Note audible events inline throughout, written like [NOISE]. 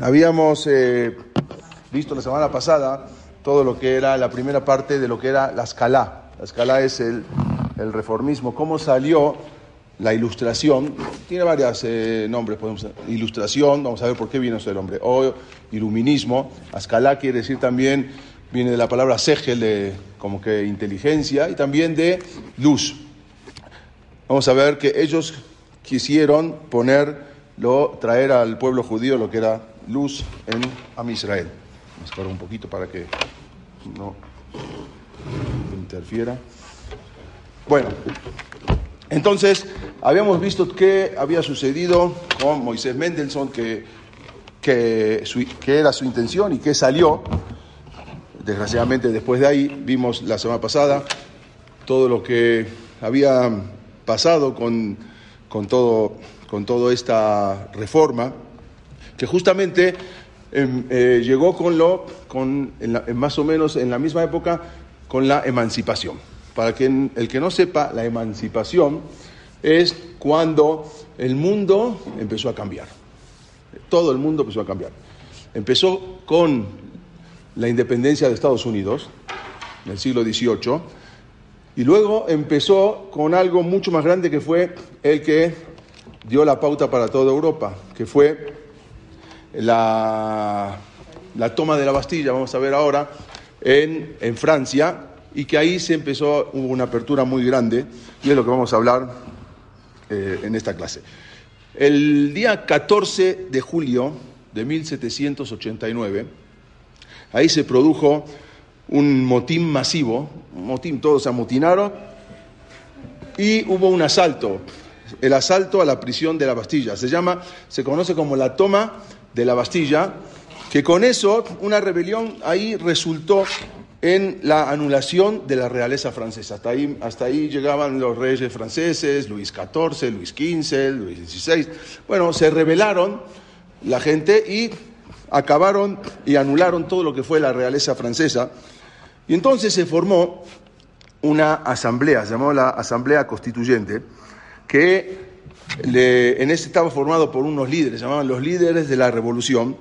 Habíamos eh, visto la semana pasada todo lo que era la primera parte de lo que era la escala. La escala es el, reformismo, cómo salió la ilustración, tiene varios eh, nombres, podemos ilustración, vamos a ver por qué viene ese nombre, o iluminismo, escala quiere decir también, viene de la palabra segel, de como que inteligencia, y también de luz. Vamos a ver que ellos quisieron ponerlo, traer al pueblo judío lo que era luz en Am Israel. Un poquito para que no interfiera. Bueno, entonces habíamos visto qué había sucedido con Moisés Mendelssohn, que, que, que era su intención y que salió. Desgraciadamente después de ahí vimos la semana pasada todo lo que había pasado con, con, todo, con toda esta reforma, que justamente eh, eh, llegó con lo, con, más o menos en la misma época, con la emancipación. Para que el que no sepa, la emancipación es cuando el mundo empezó a cambiar. Todo el mundo empezó a cambiar. Empezó con la independencia de Estados Unidos en el siglo XVIII y luego empezó con algo mucho más grande que fue el que dio la pauta para toda Europa, que fue la, la toma de la Bastilla, vamos a ver ahora, en, en Francia, y que ahí se empezó, hubo una apertura muy grande, y es lo que vamos a hablar eh, en esta clase. El día 14 de julio de 1789, ahí se produjo un motín masivo, un motín, todos se amotinaron, y hubo un asalto, el asalto a la prisión de la Bastilla. Se llama, se conoce como la toma de la Bastilla, que con eso una rebelión ahí resultó en la anulación de la realeza francesa. Hasta ahí, hasta ahí llegaban los reyes franceses, Luis XIV, Luis XV, Luis XVI. Bueno, se rebelaron la gente y acabaron y anularon todo lo que fue la realeza francesa. Y entonces se formó una asamblea, se llamó la Asamblea Constituyente, que en este estaba formado por unos líderes, se llamaban los líderes de la revolución,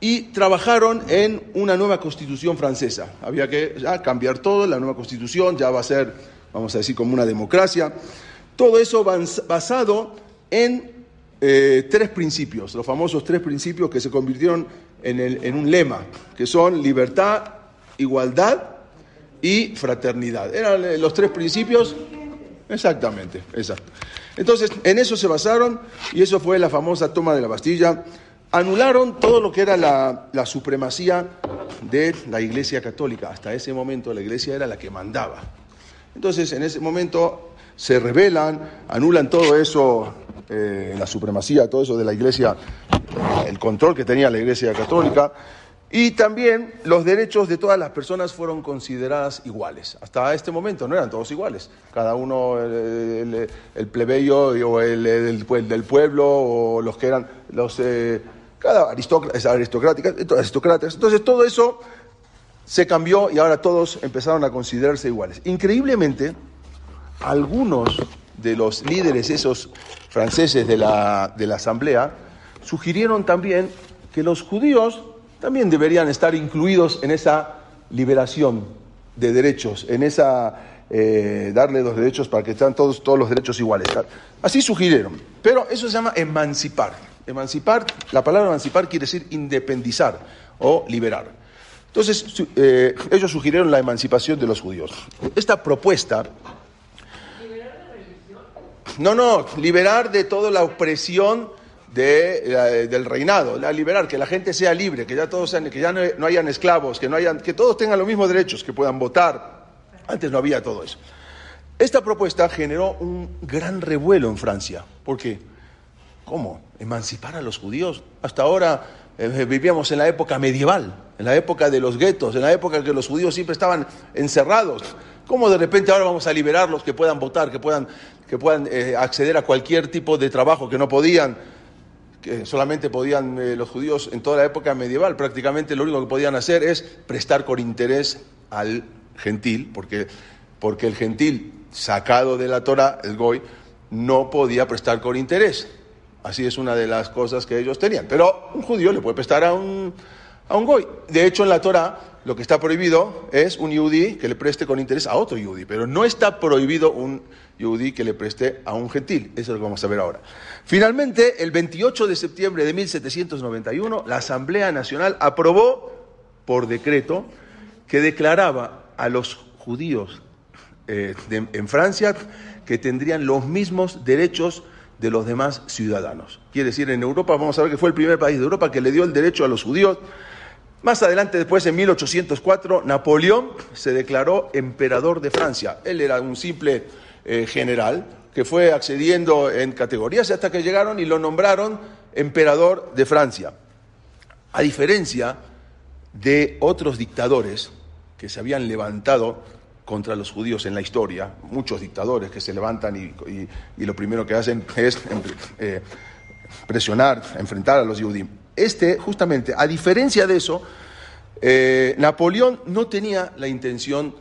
y trabajaron en una nueva constitución francesa. Había que ya cambiar todo, la nueva constitución ya va a ser, vamos a decir, como una democracia. Todo eso basado en eh, tres principios, los famosos tres principios que se convirtieron en, en un lema, que son libertad, igualdad y fraternidad. Eran eh, los tres principios, exactamente, exacto. Entonces, en eso se basaron y eso fue la famosa toma de la Bastilla anularon todo lo que era la, la, supremacía de la Iglesia Católica. Hasta ese momento la Iglesia era la que mandaba. Entonces, en ese momento se rebelan, anulan todo eso, eh, la supremacía, todo eso de la Iglesia, el control que tenía la Iglesia Católica. Y también los derechos de todas las personas fueron consideradas iguales. Hasta este momento no eran todos iguales. Cada uno, el, plebeyo o el, el, del pueblo o los que eran los... Eh, cada aristócrata, aristocrática, aristocratas. Entonces todo eso se cambió y ahora todos empezaron a considerarse iguales. Increíblemente, algunos de los líderes esos franceses de la, de la asamblea sugirieron también que los judíos también deberían estar incluidos en esa liberación de derechos, en esa eh, darle los derechos para que estén todos, todos los derechos iguales. Así sugirieron, pero eso se llama emancipar. Emancipar, la palabra emancipar quiere decir independizar o liberar. Entonces, eh, ellos sugirieron la emancipación de los judíos. Esta propuesta... ¿Liberar de religión? No, no, liberar de toda la opresión de, del reinado, la liberar, que la gente sea libre, que ya todos sean, que ya no, no, hayan esclavos, que no hayan, que todos tengan los mismos derechos, que puedan votar. Antes no había todo eso. Esta propuesta generó un gran revuelo en Francia. ¿Por qué? ¿Cómo? ¿Emancipar a los judíos? Hasta ahora eh, vivíamos en la época medieval, en la época de los guetos, en la época en que los judíos siempre estaban encerrados. ¿Cómo de repente ahora vamos a liberarlos, que puedan votar, que puedan, que puedan eh, acceder a cualquier tipo de trabajo que no podían? Solamente podían eh, los judíos en toda la época medieval, prácticamente lo único que podían hacer es prestar con interés al gentil, porque, porque el gentil sacado de la Torah, el Goy, no podía prestar con interés. Así es una de las cosas que ellos tenían. Pero un judío le puede prestar a un, a un goy. De hecho, en la Torah lo que está prohibido es un yudí que le preste con interés a otro yudí, pero no está prohibido un yudí que le preste a un gentil. Eso es lo que vamos a ver ahora. Finalmente, el 28 de septiembre de 1791, la Asamblea Nacional aprobó por decreto que declaraba a los judíos eh, en Francia que tendrían los mismos derechos de los demás ciudadanos. Quiere decir, en Europa, vamos a ver que fue el primer país de Europa que le dio el derecho a los judíos. Más adelante, después, en 1804, Napoleón se declaró emperador de Francia. Él era un simple eh, general que fue accediendo en categorías hasta que llegaron y lo nombraron emperador de Francia. A diferencia de otros dictadores que se habían levantado contra los judíos en la historia, muchos dictadores que se levantan y, lo primero que hacen es eh, presionar, enfrentar a los judíos. Este, justamente, a diferencia de eso, eh, Napoleón no tenía la intención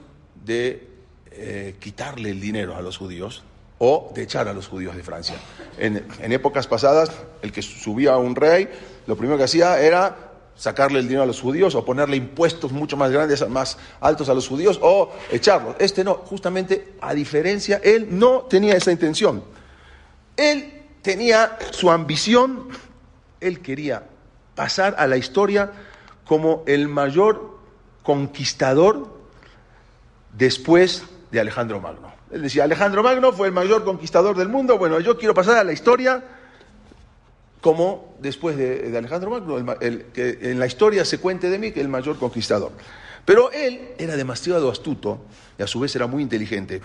de eh, quitarle el dinero a los judíos o de echar a los judíos de Francia. En, en épocas pasadas, el que subía a un rey, lo primero que hacía era sacarle el dinero a los judíos o ponerle impuestos mucho más grandes, más altos a los judíos o echarlos. Este no, justamente a diferencia, él no tenía esa intención. Él tenía su ambición, él quería pasar a la historia como el mayor conquistador después de Alejandro Magno. Él decía, Alejandro Magno fue el mayor conquistador del mundo, bueno, yo quiero pasar a la historia como después de, Alejandro Magno, que en la historia se cuente de mí que el mayor conquistador. Pero él era demasiado astuto y a su vez era muy inteligente.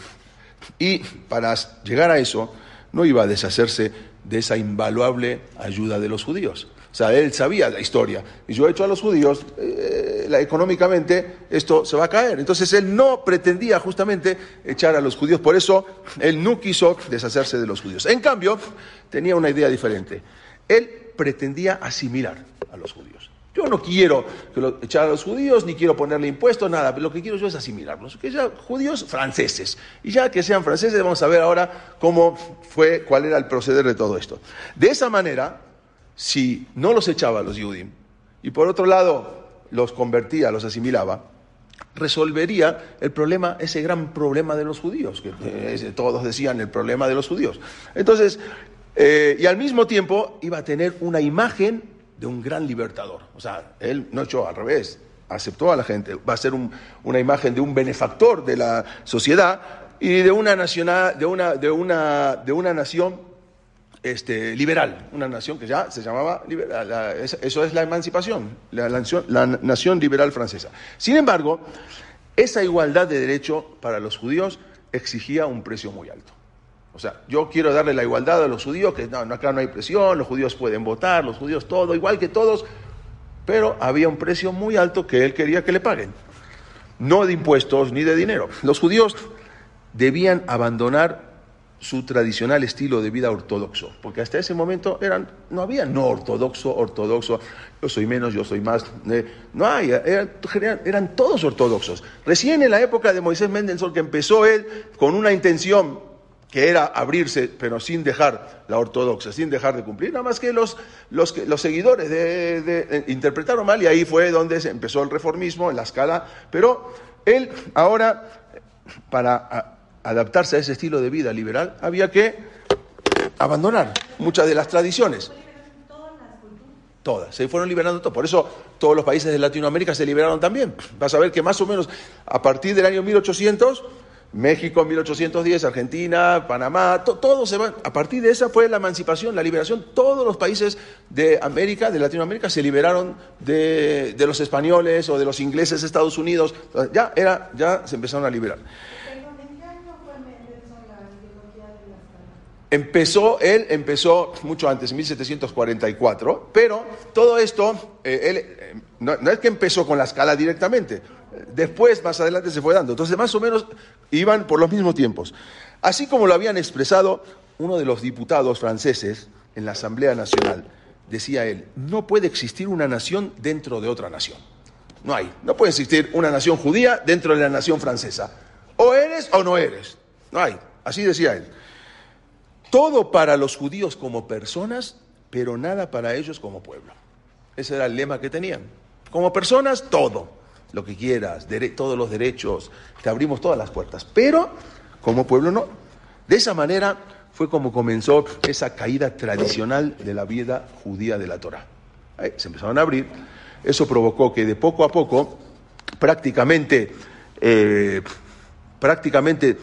Y para llegar a eso, no iba a deshacerse de esa invaluable ayuda de los judíos. O sea, él sabía la historia. Y yo he hecho a los judíos, eh, económicamente esto se va a caer. Entonces él no pretendía justamente echar a los judíos. Por eso él no quiso deshacerse de los judíos. En cambio, tenía una idea diferente él pretendía asimilar a los judíos. Yo no quiero echar a los judíos, ni quiero ponerle impuestos, nada, pero lo que quiero yo es asimilarlos, que sean judíos franceses. Y ya que sean franceses, vamos a ver ahora cómo fue, cuál era el proceder de todo esto. De esa manera, si no los echaba a los judíos, y por otro lado los convertía, los asimilaba, resolvería el problema, ese gran problema de los judíos, que todos decían el problema de los judíos. Entonces, eh, y al mismo tiempo iba a tener una imagen de un gran libertador. O sea, él no echó al revés, aceptó a la gente. Va a ser una imagen de un benefactor de la sociedad y de una, de una, de una, de una nación este, liberal, una nación que ya se llamaba liberal. eso es la emancipación, la nación liberal francesa. Sin embargo, esa igualdad de derecho para los judíos exigía un precio muy alto. O sea, yo quiero darle la igualdad a los judíos, que no, acá no hay presión, los judíos pueden votar, los judíos todo, igual que todos, pero había un precio muy alto que él quería que le paguen. No de impuestos ni de dinero. Los judíos debían abandonar su tradicional estilo de vida ortodoxo, porque hasta ese momento eran, no había no ortodoxo, ortodoxo, yo soy menos, yo soy más, eh, no hay, eran, todos ortodoxos. Recién en la época de Moisés Mendelssohn, que empezó él con una intención que era abrirse, pero sin dejar la ortodoxia, sin dejar de cumplir, nada más que los, los, los seguidores de, interpretaron mal y ahí fue donde se empezó el reformismo en la escala, pero él ahora, para adaptarse a ese estilo de vida liberal, había que abandonar muchas de las tradiciones. Todas, se fueron liberando todas. Por eso todos los países de Latinoamérica se liberaron también. Vas a ver que más o menos a partir del año 1800 México en 1810, Argentina, Panamá, todos se van. A partir de esa fue la emancipación, la liberación. Todos los países de América, de Latinoamérica, se liberaron de, los españoles o de los ingleses de Estados Unidos. Ya, era, ya se empezaron a liberar. Empezó, él empezó mucho antes, en 1744, pero todo esto, eh, él, eh, no, no, es que empezó con la escala directamente, después, más adelante, se fue dando. Entonces, más o menos iban por los mismos tiempos. Así como lo habían expresado uno de los diputados franceses en la Asamblea Nacional, decía él, no puede existir una nación dentro de otra nación. No hay. No puede existir una nación judía dentro de la nación francesa. O eres o no eres. No hay. Así decía él. Todo para los judíos como personas, pero nada para ellos como pueblo. Ese era el lema que tenían. Como personas, todo. Lo que quieras, todos los derechos, te abrimos todas las puertas. Pero como pueblo no. De esa manera fue como comenzó esa caída tradicional de la vida judía de la Torah. se empezaron a abrir. Eso provocó que de poco a poco, prácticamente, eh, prácticamente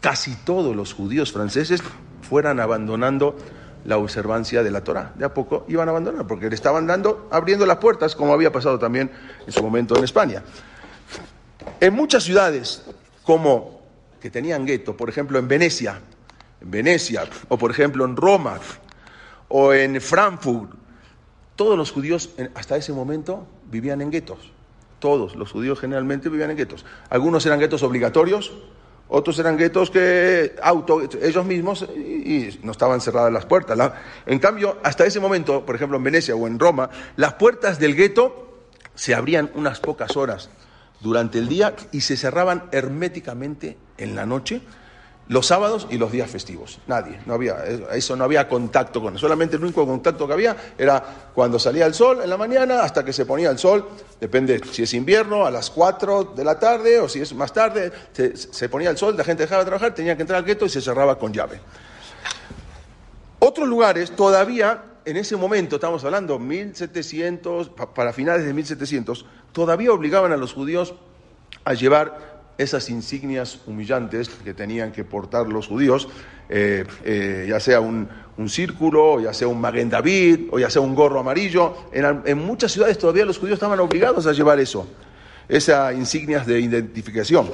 casi todos los judíos franceses fueran abandonando la observancia de la Torah. De a poco iban a abandonar, porque le estaban dando, abriendo las puertas, como había pasado también en su momento en España. En muchas ciudades, como que tenían gueto, por ejemplo en Venecia, en Venecia, o por ejemplo en Roma, o en Frankfurt, todos los judíos hasta ese momento vivían en guetos. Todos los judíos generalmente vivían en guetos. Algunos eran guetos obligatorios, otros eran guetos que auto, ellos mismos y, no estaban cerradas las puertas. en cambio, hasta ese momento, por ejemplo en Venecia o en Roma, las puertas del gueto se abrían unas pocas horas durante el día y se cerraban herméticamente en la noche los sábados y los días festivos. Nadie, no había, eso no había contacto con Solamente el único contacto que había era cuando salía el sol en la mañana hasta que se ponía el sol, depende si es invierno, a las 4 de la tarde o si es más tarde, se, ponía el sol, la gente dejaba de trabajar, tenía que entrar al gueto y se cerraba con llave. Otros lugares todavía, en ese momento, estamos hablando 1700, para finales de 1700, todavía obligaban a los judíos a llevar esas insignias humillantes que tenían que portar los judíos, eh, eh, ya sea un, círculo, ya sea un Maguen David, o ya sea un gorro amarillo. En, muchas ciudades todavía los judíos estaban obligados a llevar eso, esas insignias de identificación.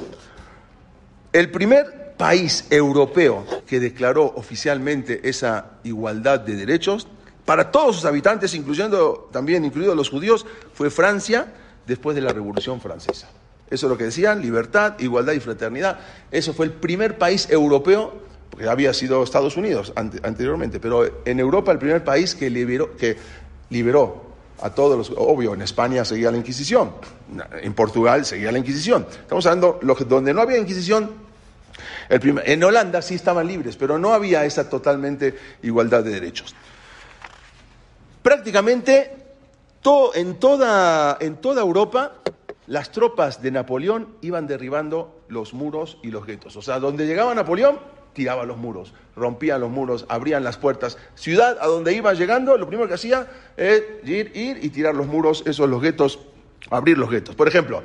El primer país europeo que declaró oficialmente esa igualdad de derechos para todos sus habitantes, incluyendo también incluidos los judíos, fue Francia después de la Revolución Francesa. Eso es lo que decían, libertad, igualdad y fraternidad. Eso fue el primer país europeo, porque había sido Estados Unidos anteriormente, pero en Europa el primer país que liberó, que liberó a todos los... Obvio, en España seguía la Inquisición, en Portugal seguía la Inquisición. Estamos hablando, donde no había Inquisición, en Holanda sí estaban libres, pero no había esa totalmente igualdad de derechos. Prácticamente en, toda, en toda Europa las tropas de Napoleón iban derribando los muros y los guetos. O sea, donde llegaba Napoleón, tiraba los muros, rompían los muros, abrían las puertas. Ciudad a donde iba llegando, lo primero que hacía es ir, ir y tirar los muros, esos los guetos, abrir los guetos. Por ejemplo,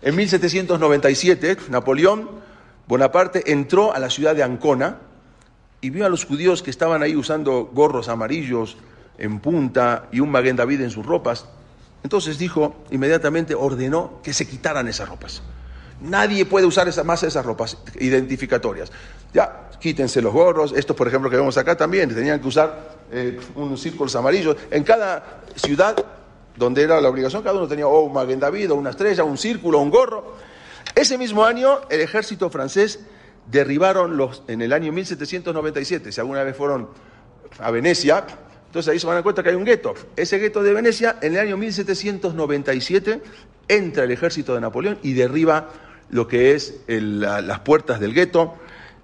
en 1797, Napoleón Bonaparte entró a la ciudad de Ancona y vio a los judíos que estaban ahí usando gorros amarillos en punta y un Maguen David en sus ropas. Entonces dijo, inmediatamente ordenó que se quitaran esas ropas. Nadie puede usar esa, más esas ropas identificatorias. Ya, quítense los gorros. Estos, por ejemplo, que vemos acá también, tenían que usar eh, unos círculos amarillos. En cada ciudad donde era la obligación, cada uno tenía o un Maguen David, o una estrella, un círculo, un gorro. Ese mismo año, el ejército francés derribaron los, en el año 1797, si alguna vez fueron a Venecia, entonces ahí se van a dar cuenta que hay un gueto. Ese gueto de Venecia, en el año 1797, entra el ejército de Napoleón y derriba lo que es las puertas del gueto.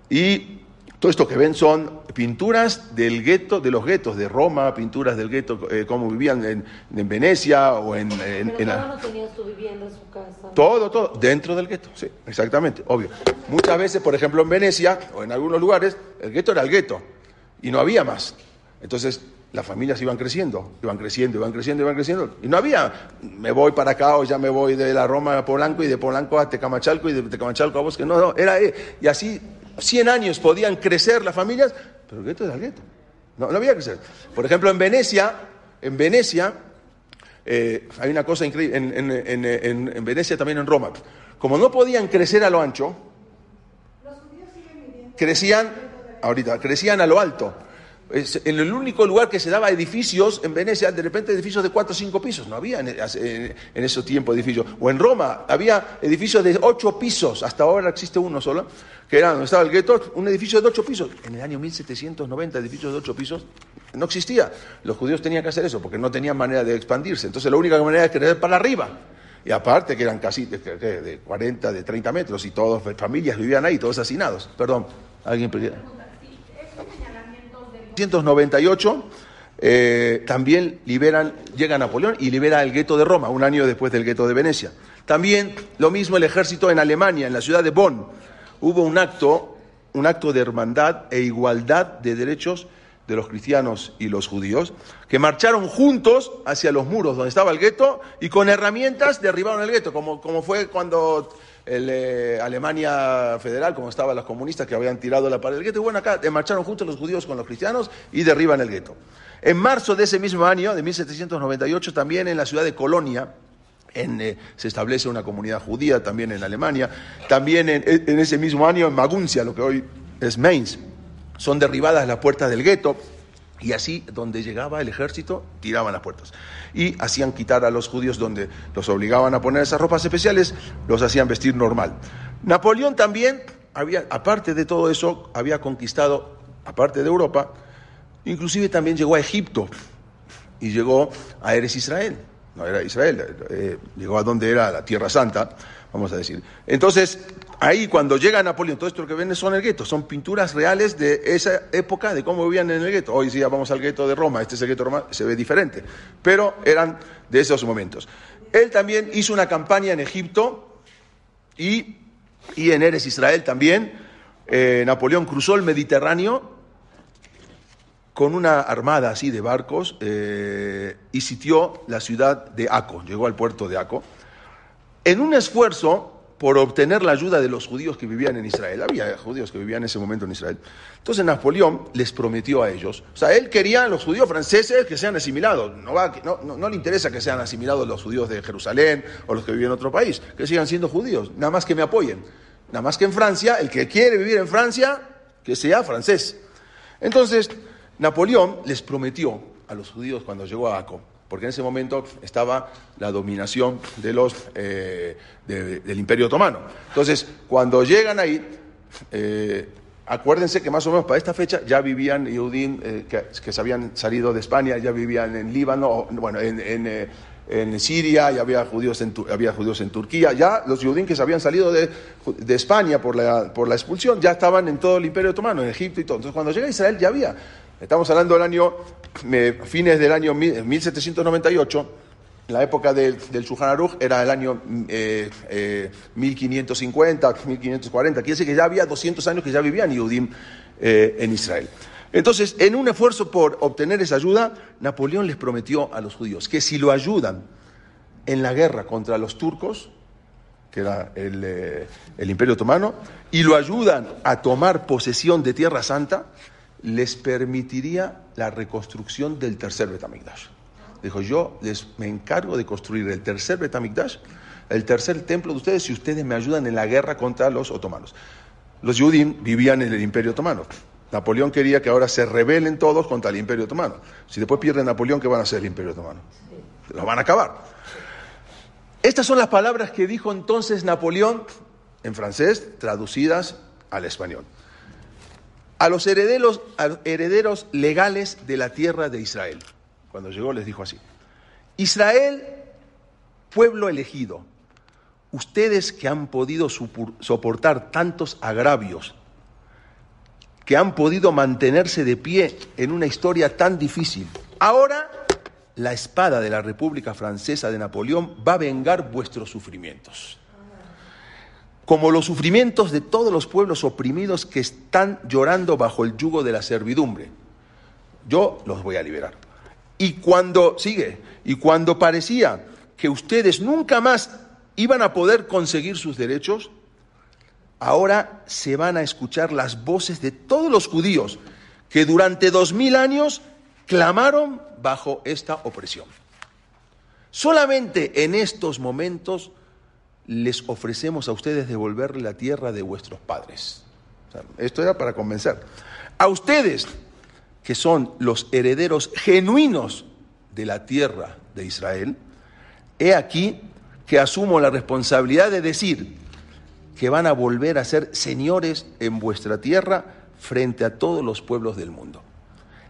Y todo esto que ven son pinturas del gueto, de los guetos de Roma, pinturas del gueto, eh, como vivían en, Venecia o en... en, Pero no tenías tu vivienda, su casa. Todo, todo, dentro del gueto, sí, exactamente, obvio. Muchas veces, por ejemplo, en Venecia o en algunos lugares, el gueto era el gueto y no había más. Entonces, las familias iban creciendo, iban creciendo, iban creciendo, iban creciendo. Y no había, me voy para acá o ya me voy de la Roma a Polanco y de Polanco a Tecamachalco y de Tecamachalco a Bosque. No, no, era, eh, y así 100 años podían crecer las familias, pero el gueto era el gueto. No, no había que crecer. Por ejemplo, en Venecia, en Venecia, eh, hay una cosa increíble, en, en, en, Venecia también en Roma. Como no podían crecer a lo ancho, crecían, ahorita, crecían a lo alto en el único lugar que se daba edificios en Venecia, de repente edificios de cuatro o cinco pisos, no había en, en, esos tiempos edificios. O en Roma había edificios de ocho pisos, hasta ahora existe uno solo, que era donde estaba el gueto, un edificio de ocho pisos. En el año 1790, edificios de ocho pisos no existía. Los judíos tenían que hacer eso porque no tenían manera de expandirse. Entonces la única manera era crecer para arriba. Y aparte que eran casi de, de 40, de 30 metros y todas familias vivían ahí, todos hacinados. Perdón, alguien 1798 eh, también liberan, llega Napoleón y libera el gueto de Roma, un año después del gueto de Venecia. También lo mismo el ejército en Alemania, en la ciudad de Bonn. Hubo un acto, un acto de hermandad e igualdad de derechos de los cristianos y los judíos, que marcharon juntos hacia los muros donde estaba el gueto y con herramientas derribaron el gueto, como, como fue cuando Alemania Federal, como estaban los comunistas que habían tirado la pared del gueto. Y bueno, acá marcharon juntos los judíos con los cristianos y derriban el gueto. En marzo de ese mismo año, de 1798, también en la ciudad de Colonia, eh, se establece una comunidad judía también en Alemania. También en, en, ese mismo año en Maguncia, lo que hoy es Mainz, son derribadas las puertas del gueto. Y así, donde llegaba el ejército, tiraban las puertas. Y hacían quitar a los judíos donde los obligaban a poner esas ropas especiales, los hacían vestir normal. Napoleón también, había, aparte de todo eso, había conquistado, aparte de Europa, inclusive también llegó a Egipto y llegó a Eres Israel. No era Israel, eh, llegó a donde era la Tierra Santa, vamos a decir. Entonces, ahí cuando llega Napoleón, todo esto lo que ven son el gueto, son pinturas reales de esa época, de cómo vivían en el gueto. Hoy sí ya vamos al gueto de Roma, este es el gueto de Roma, se ve diferente, pero eran de esos momentos. Él también hizo una campaña en Egipto y, y en Eres Israel también. Eh, Napoleón cruzó el Mediterráneo con una armada así de barcos eh, y sitió la ciudad de Aco, llegó al puerto de Aco, en un esfuerzo por obtener la ayuda de los judíos que vivían en Israel. Había judíos que vivían en ese momento en Israel. Entonces Napoleón les prometió a ellos, o sea, él quería a los judíos franceses que sean asimilados, no, va, no, no, le interesa que sean asimilados los judíos de Jerusalén o los que viven en otro país, que sigan siendo judíos, nada más que me apoyen. Nada más que en Francia, el que quiere vivir en Francia, que sea francés. Entonces, Napoleón les prometió a los judíos cuando llegó a Aco, porque en ese momento estaba la dominación de los, eh, de, del Imperio Otomano. Entonces, cuando llegan ahí, eh, acuérdense que más o menos para esta fecha ya vivían Yudín eh, que, se habían salido de España, ya vivían en Líbano, bueno, en, en Siria, ya había judíos en, había judíos en Turquía, ya los judíos que se habían salido de, España por la, por la expulsión ya estaban en todo el Imperio Otomano, en Egipto y todo. Entonces, cuando llega Israel ya había Estamos hablando del año, fines del año 1798, en la época del, del Aruch era el año eh, eh, 1550, 1540, quiere decir que ya había 200 años que ya vivían Yehudim eh, en Israel. Entonces, en un esfuerzo por obtener esa ayuda, Napoleón les prometió a los judíos que si lo ayudan en la guerra contra los turcos, que era el, eh, el Imperio Otomano, y lo ayudan a tomar posesión de Tierra Santa, les permitiría la reconstrucción del tercer Betamigdash. Dijo, yo les, me encargo de construir el tercer Betamigdash, el tercer templo de ustedes, si ustedes me ayudan en la guerra contra los otomanos. Los Yudim vivían en el Imperio Otomano. Napoleón quería que ahora se rebelen todos contra el Imperio Otomano. Si después pierde Napoleón, ¿qué van a hacer el Imperio Otomano? Los van a acabar. Estas son las palabras que dijo entonces Napoleón en francés, traducidas al español a los herederos, a herederos legales de la tierra de Israel. Cuando llegó les dijo así, Israel, pueblo elegido, ustedes que han podido soportar tantos agravios, que han podido mantenerse de pie en una historia tan difícil, ahora la espada de la República Francesa de Napoleón va a vengar vuestros sufrimientos como los sufrimientos de todos los pueblos oprimidos que están llorando bajo el yugo de la servidumbre. Yo los voy a liberar. Y cuando, sigue, y cuando parecía que ustedes nunca más iban a poder conseguir sus derechos, ahora se van a escuchar las voces de todos los judíos que durante dos mil años clamaron bajo esta opresión. Solamente en estos momentos les ofrecemos a ustedes devolverle la tierra de vuestros padres. Esto era para convencer. A ustedes, que son los herederos genuinos de la tierra de Israel, he aquí que asumo la responsabilidad de decir que van a volver a ser señores en vuestra tierra frente a todos los pueblos del mundo.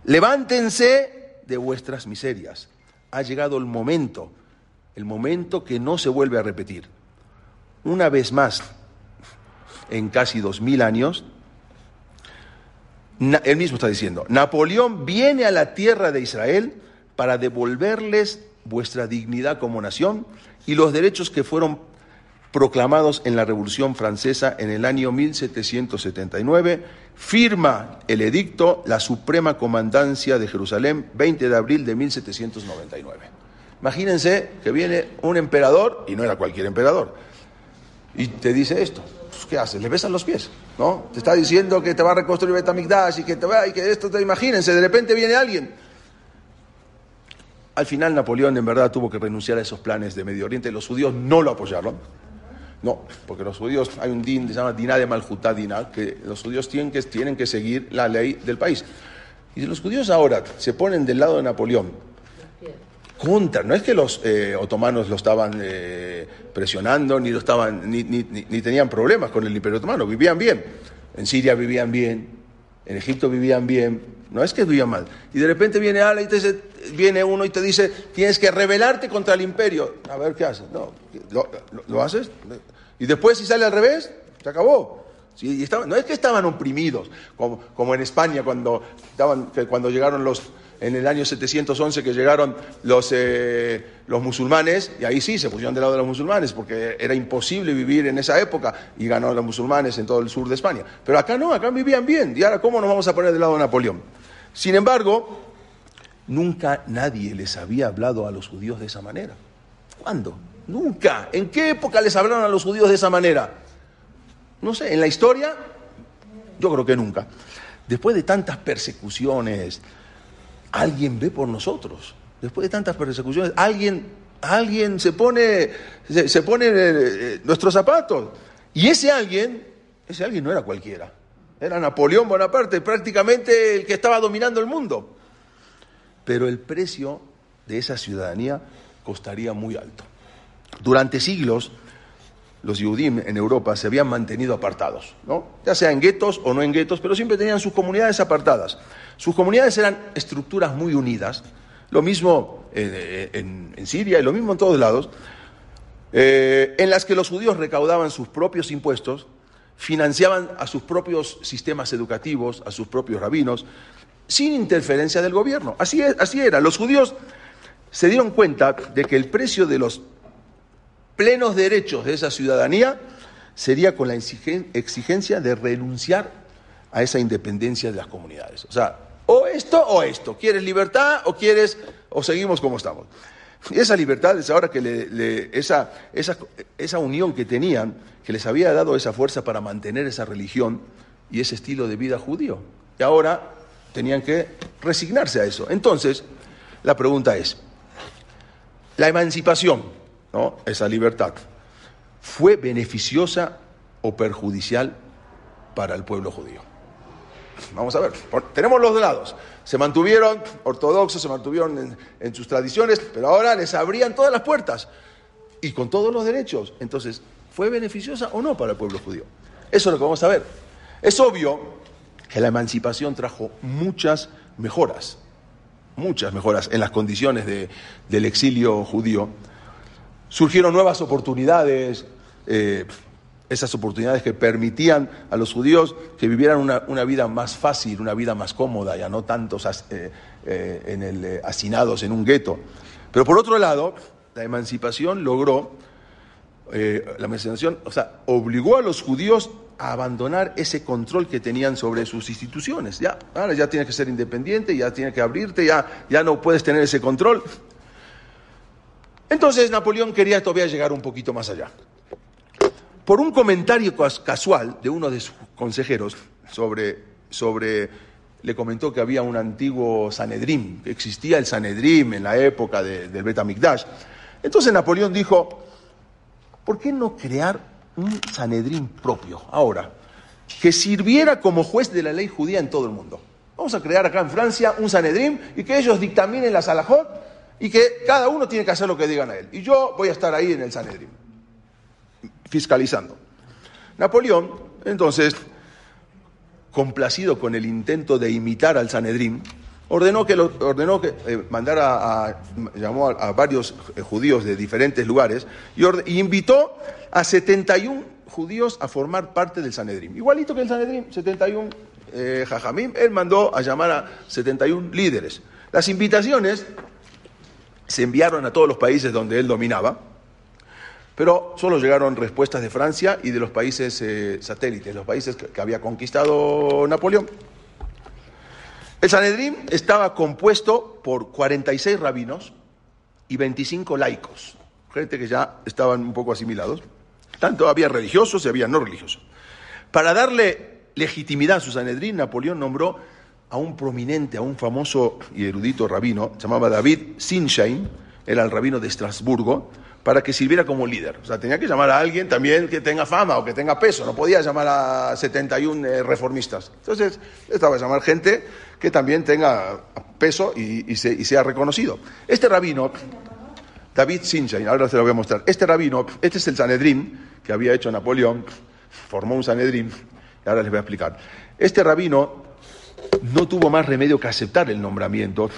Levántense de vuestras miserias. Ha llegado el momento, el momento que no se vuelve a repetir una vez más en casi dos mil años, él mismo está diciendo, Napoleón viene a la tierra de Israel para devolverles vuestra dignidad como nación y los derechos que fueron proclamados en la Revolución Francesa en el año 1779, firma el edicto la Suprema Comandancia de Jerusalén, 20 de abril de 1799. Imagínense que viene un emperador, y no era cualquier emperador, y te dice esto. Pues, ¿Qué haces? Le besan los pies, ¿no? Te está diciendo que te va a reconstruir Betamigdash y que te va y que esto te imagínense, de repente viene alguien. Al final Napoleón en verdad tuvo que renunciar a esos planes de Medio Oriente, los judíos no lo apoyaron. No, porque los judíos, hay un din, se llama Diná de Malhutá Diná, que los judíos tienen que, tienen que seguir la ley del país. Y si los judíos ahora se ponen del lado de Napoleón, contra, no es que los eh, otomanos lo estaban eh, presionando, ni, lo estaban, ni, ni- ni- tenían problemas con el imperio otomano, vivían bien. En Siria vivían bien, en Egipto vivían bien, no es que vivían mal. Y de repente viene ala y te dice- viene uno y te dice, tienes que rebelarte contra el imperio. A ver, ¿qué haces? No, ¿lo, haces? Y después si sale al revés, se acabó. Sí, no es que estaban oprimidos, como, como en España cuando, estaban, cuando llegaron los, en el año 711 que llegaron los, eh, los musulmanes, y ahí sí se pusieron del lado de los musulmanes, porque era imposible vivir en esa época, y ganó los musulmanes en todo el sur de España. Pero acá no, acá vivían bien, y ahora ¿cómo nos vamos a poner del lado de Napoleón? Sin embargo, nunca nadie les había hablado a los judíos de esa manera. ¿Cuándo? Nunca. ¿En qué época les hablaron a los judíos de esa manera? No sé, en la historia, yo creo que nunca. Después de tantas persecuciones, alguien ve por nosotros. Después de tantas persecuciones, alguien, alguien se pone, se, pone eh, eh, nuestros zapatos. Y ese alguien, ese alguien no era cualquiera. Era Napoleón Bonaparte, prácticamente el que estaba dominando el mundo. Pero el precio de esa ciudadanía costaría muy alto. Durante siglos, los Yudim en Europa se habían mantenido apartados, ¿no? ya sea en guetos o no en guetos, pero siempre tenían sus comunidades apartadas. Sus comunidades eran estructuras muy unidas, lo mismo eh, en, en Siria y lo mismo en todos lados, eh, en las que los judíos recaudaban sus propios impuestos, financiaban a sus propios sistemas educativos, a sus propios rabinos, sin interferencia del gobierno. Así, es- así era. Los judíos se dieron cuenta de que el precio de los plenos derechos de esa ciudadanía sería con la exigen- exigencia de renunciar a esa independencia de las comunidades. O sea, o esto o esto. ¿Quieres libertad o quieres o seguimos como estamos? Y esa libertad es ahora que esa, esa, esa unión que tenían, que les había dado esa fuerza para mantener esa religión y ese estilo de vida judío. Y ahora tenían que resignarse a eso. Entonces, la pregunta es, la emancipación, esa libertad, ¿fue beneficiosa o perjudicial para el pueblo judío? Vamos a ver, tenemos los dos lados. Se mantuvieron ortodoxos, se mantuvieron en, en sus tradiciones, pero ahora les abrían todas las puertas y con todos los derechos. Entonces, ¿fue beneficiosa o no para el pueblo judío? Eso es lo que vamos a ver. Es obvio que la emancipación trajo muchas mejoras, muchas mejoras en las condiciones de- del exilio judío. Surgieron nuevas oportunidades, eh, esas oportunidades que permitían a los judíos que vivieran una, una vida más fácil, una vida más cómoda, ya no tantos eh, eh, en el, hacinados en un gueto. Pero por otro lado, la emancipación logró, la emancipación, o sea, obligó a los judíos a abandonar ese control que tenían sobre sus instituciones. Ya, ahora ya tienes que ser independiente, ya tienes que abrirte, ya, ya no puedes tener ese control. Entonces Napoleón quería todavía llegar un poquito más allá. Por un comentario cas- casual de uno de sus consejeros sobre, sobre, le comentó que había un antiguo Sanedrim, que existía el Sanedrim en la época de- del Betamigdash. Entonces Napoleón dijo, ¿por qué no crear un Sanedrín propio ahora? Que sirviera como juez de la ley judía en todo el mundo. Vamos a crear acá en Francia un Sanedrín y que ellos dictaminen la Salahot y que cada uno tiene que hacer lo que digan a él. Y yo voy a estar ahí en el Sanedrín, fiscalizando. Napoleón, entonces, complacido con el intento de imitar al Sanedrín, ordenó que, ordenó que eh, mandara a, llamó a, a varios eh, judíos de diferentes lugares y, orde- y invitó a 71 judíos a formar parte del Sanedrín. Igualito que el Sanedrín, 71 eh, Jajamim, él mandó a llamar a 71 líderes. Las invitaciones se enviaron a todos los países donde él dominaba, pero solo llegaron respuestas de Francia y de los países eh, satélites, los países que, que había conquistado Napoleón. El Sanedrín estaba compuesto por 46 rabinos y 25 laicos, gente que ya estaban un poco asimilados. Tanto había religiosos y había no religiosos. Para darle legitimidad a su Sanedrín, Napoleón nombró a un prominente, a un famoso y erudito rabino, llamaba David Sinsheim, era el rabino de Estrasburgo, para que sirviera como líder. O sea, tenía que llamar a alguien también que tenga fama o que tenga peso, no podía llamar a 71 eh, reformistas. Entonces, estaba a llamar gente que también tenga peso y, se, y sea reconocido. Este rabino, David Sinsheim, ahora se lo voy a mostrar, este rabino, este es el Sanedrín que había hecho Napoleón, formó un Sanedrín, ahora les voy a explicar. Este rabino no tuvo más remedio que aceptar el nombramiento,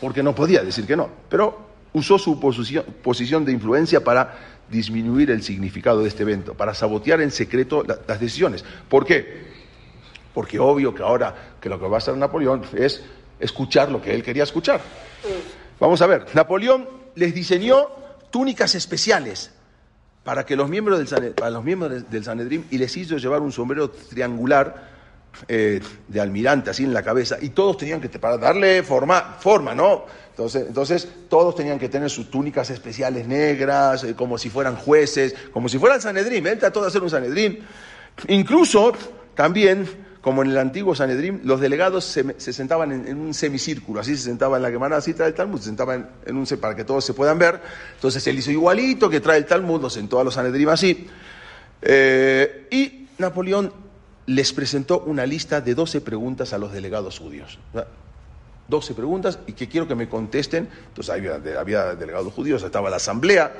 porque no podía decir que no, pero usó su posición, posición de influencia para disminuir el significado de este evento, para sabotear en secreto la, las decisiones. ¿Por qué? Porque obvio que ahora que lo que va a hacer Napoleón es escuchar lo que él quería escuchar. Vamos a ver, Napoleón les diseñó túnicas especiales para que los miembros del, para los miembros del Sanedrín y les hizo llevar un sombrero triangular eh, de almirante así en la cabeza y todos tenían que para darle forma, forma ¿no? Entonces, entonces todos tenían que tener sus túnicas especiales negras, eh, como si fueran jueces, como si fuera el Sanedrín, él trató de hacer un Sanedrín. Incluso también, como en el antiguo Sanedrín, los delegados se, se sentaban en, en, un semicírculo, así se sentaba en la Gemara cita del Talmud, se sentaban en un para que todos se puedan ver. Entonces él hizo igualito que trae el Talmud, los sentó a los Sanedrim así. Eh, y Napoleón les presentó una lista de 12 preguntas a los delegados judíos. 12 preguntas y que quiero que me contesten. Entonces había, delegados judíos, estaba la asamblea.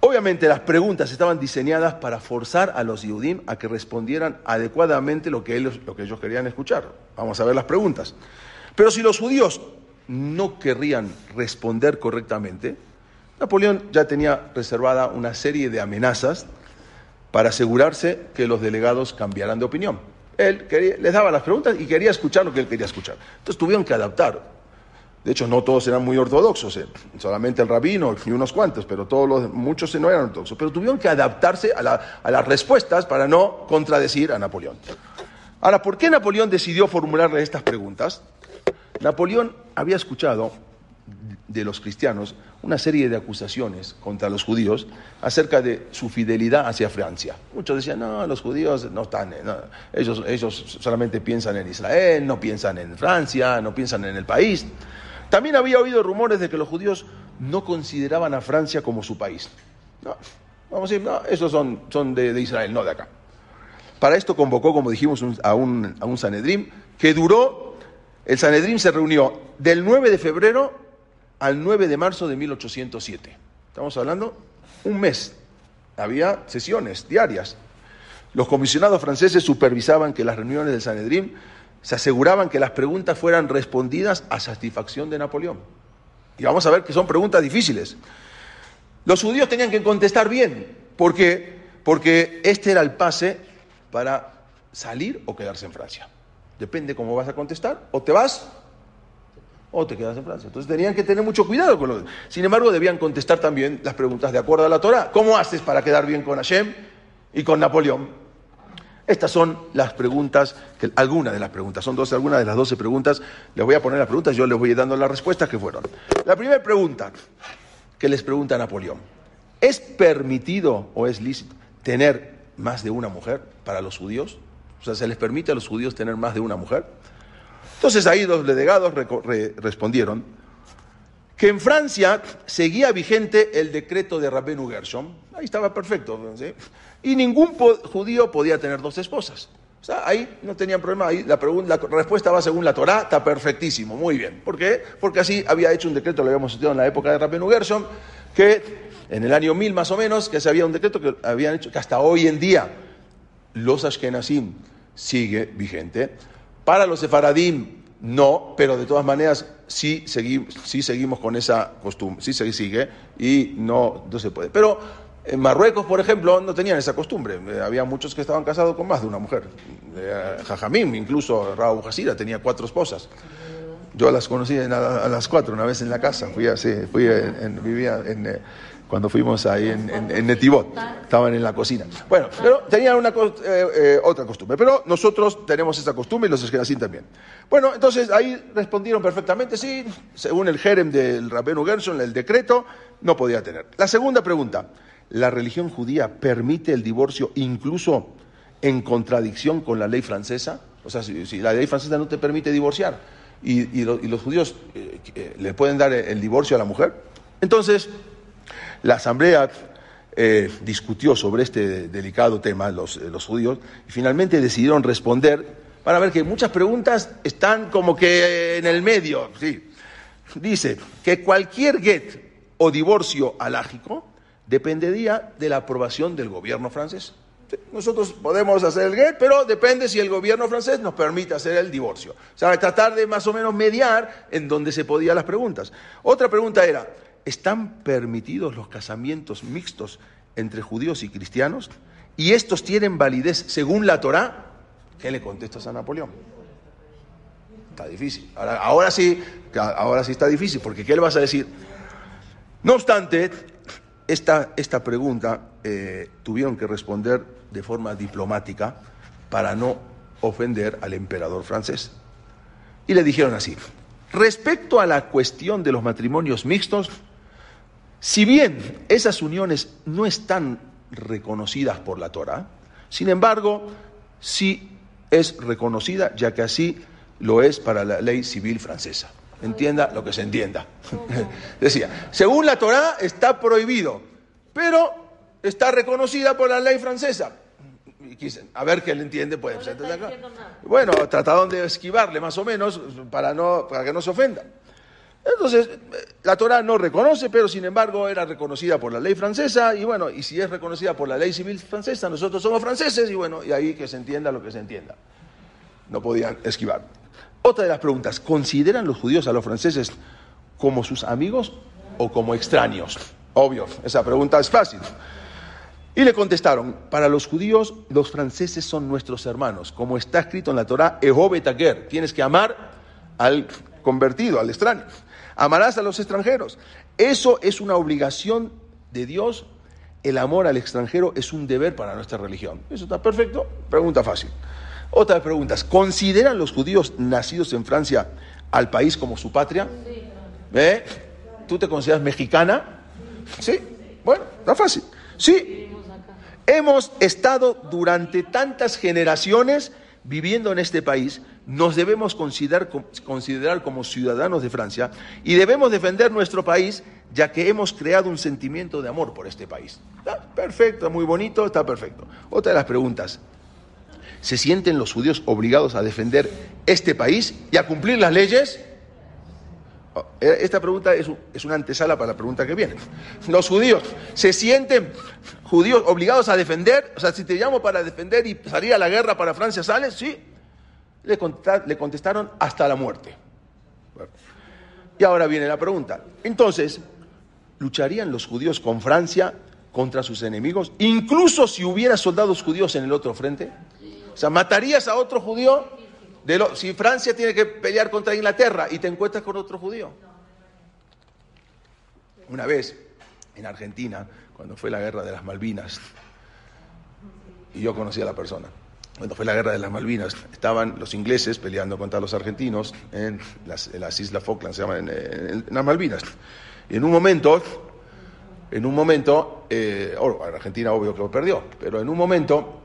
Obviamente las preguntas estaban diseñadas para forzar a los Yehudim a que respondieran adecuadamente lo que, ellos, lo que ellos querían escuchar. Vamos a ver las preguntas. Pero si los judíos no querrían responder correctamente, Napoleón ya tenía reservada una serie de amenazas para asegurarse que los delegados cambiaran de opinión. Él les daba las preguntas y quería escuchar lo que él quería escuchar. Entonces tuvieron que adaptar. De hecho, no todos eran muy ortodoxos, eh. solamente el rabino y unos cuantos, pero todos los, muchos no eran ortodoxos. Pero tuvieron que adaptarse a, a las respuestas para no contradecir a Napoleón. Ahora, ¿por qué Napoleón decidió formularle estas preguntas? Napoleón había escuchado de los cristianos una serie de acusaciones contra los judíos acerca de su fidelidad hacia Francia. Muchos decían, no, los judíos no están, ellos, ellos solamente piensan en Israel, no piensan en Francia, no piensan en el país. También había oído rumores de que los judíos no consideraban a Francia como su país. Vamos a decir, no, esos son, son de, Israel, no de acá. Para esto convocó, como dijimos, a, un, a un Sanedrín que duró, el Sanedrín se reunió del 9 de febrero al 9 de marzo de 1807. Estamos hablando un mes. Había sesiones diarias. Los comisionados franceses supervisaban que las reuniones del Sanedrín se aseguraban que las preguntas fueran respondidas a satisfacción de Napoleón. Y vamos a ver que son preguntas difíciles. Los judíos tenían que contestar bien. ¿Por qué? Porque este era el pase para salir o quedarse en Francia. Depende cómo vas a contestar. O te vas o te quedas en Francia. Entonces tenían que tener mucho cuidado con lo Sin embargo, debían contestar también las preguntas de acuerdo a la Torah. ¿Cómo haces para quedar bien con Hashem y con Napoleón? Estas son las preguntas, algunas de las preguntas, son 12, algunas de las 12 preguntas. Les voy a poner las preguntas, yo les voy dando las respuestas que fueron. La primera pregunta que les pregunta Napoleón, ¿es permitido o es lícito tener más de una mujer para los judíos? O sea, ¿se les permite a los judíos tener más de una mujer? Entonces ahí los delegados re respondieron que en Francia seguía vigente el decreto de Rabbenu Gershom, ahí estaba perfecto, y ningún judío podía tener dos esposas. Ahí no tenían problema, ahí la, respuesta va según la Torá, está perfectísimo, muy bien. ¿Por qué? Porque así había hecho un decreto, lo habíamos estudiado en la época de Rabbenu Gershom, que en el año 1000 más o menos, que se había un decreto que habían hecho, que hasta hoy en día los Ashkenazim sigue vigente. Para los sefaradim no, pero de todas maneras sí, segui sí seguimos con esa costumbre, sí se sigue y no, no se puede. Pero En Marruecos, por ejemplo, no tenían esa costumbre. Eh, había muchos que estaban casados con más de una mujer. Eh, Jajamim, incluso Raúl Hasira, tenía cuatro esposas. Yo las conocí a, las cuatro una vez en la casa. Fui, así, fui en, vivía en, eh, cuando fuimos ahí en, en, Netibot. Estaban en la cocina. Bueno, pero tenían una, otra costumbre. Pero nosotros tenemos esa costumbre y los así también. Bueno, entonces ahí respondieron perfectamente, sí, según el jerem del Rabenu Gerson, el decreto, no podía tener. La segunda pregunta la religión judía permite el divorcio incluso en contradicción con la ley francesa. O sea, si, la ley francesa no te permite divorciar y, los judíos eh, eh, le pueden dar el divorcio a la mujer. Entonces, la asamblea eh, discutió sobre este delicado tema, los, los judíos, y finalmente decidieron responder para ver que muchas preguntas están como que en el medio. Sí. Dice que cualquier get o divorcio alágico dependería de la aprobación del gobierno francés. Nosotros podemos hacer el get, pero depende si el gobierno francés nos permite hacer el divorcio. O sea, tratar de más o menos mediar en donde se podían las preguntas. Otra pregunta era, ¿están permitidos los casamientos mixtos entre judíos y cristianos? ¿Y estos tienen validez según la Torá? ¿Qué le contestas a Napoleón? Está difícil. Ahora, sí, ahora sí está difícil, porque ¿qué le vas a decir? No obstante, esta, esta pregunta eh, tuvieron que responder de forma diplomática para no ofender al emperador francés. Y le dijeron así, respecto a la cuestión de los matrimonios mixtos, si bien esas uniones no están reconocidas por la Torah, sin embargo, sí es reconocida, ya que así lo es para la ley civil francesa entienda lo que se entienda. [LAUGHS] Decía, según la Torá está prohibido, pero está reconocida por la ley francesa. a ver qué le entiende, pues. Bueno, trataron de esquivarle más o menos para, no, para que no se ofenda. Entonces, la Torá no reconoce, pero sin embargo era reconocida por la ley francesa, y bueno, y si es reconocida por la ley civil francesa, nosotros somos franceses, y bueno, y ahí que se entienda lo que se entienda. No podían esquivar. Otra de las preguntas, ¿consideran los judíos a los franceses como sus amigos o como extraños? Obvio, esa pregunta es fácil. Y le contestaron, para los judíos los franceses son nuestros hermanos, como está escrito en la Torah, Ehobe Taker, tienes que amar al convertido, al extraño. Amarás a los extranjeros. Eso es una obligación de Dios. El amor al extranjero es un deber para nuestra religión. ¿Eso está perfecto? Pregunta fácil. Otra pregunta, ¿consideran los judíos nacidos en Francia al país como su patria? ¿Eh? ¿Tú te consideras mexicana? Sí. Bueno, está fácil. Sí. Hemos estado durante tantas generaciones viviendo en este país, nos debemos considerar, considerar, como ciudadanos de Francia y debemos defender nuestro país ya que hemos creado un sentimiento de amor por este país. Está perfecto, muy bonito, está perfecto. Otra de las preguntas, ¿Se sienten los judíos obligados a defender este país y a cumplir las leyes? Oh, eh, esta pregunta es, una antesala para la pregunta que viene. Los judíos se sienten judíos obligados a defender, o sea, si te llamo para defender y salir la guerra para Francia, ¿sales? Sí. Le, contestaron hasta la muerte. Y ahora viene la pregunta. Entonces, ¿lucharían los judíos con Francia contra sus enemigos, incluso si hubiera soldados judíos en el otro frente? O sea, ¿matarías a otro judío? De lo, si Francia tiene que pelear contra Inglaterra y te encuentras con otro judío. Una vez, en Argentina, cuando fue la guerra de las Malvinas, y yo conocí a la persona, cuando fue la guerra de las Malvinas, estaban los ingleses peleando contra los argentinos en las, Islas Falkland, se llaman, en, las Malvinas. Y en un momento, en un momento, eh, Argentina obvio que lo perdió, pero en un momento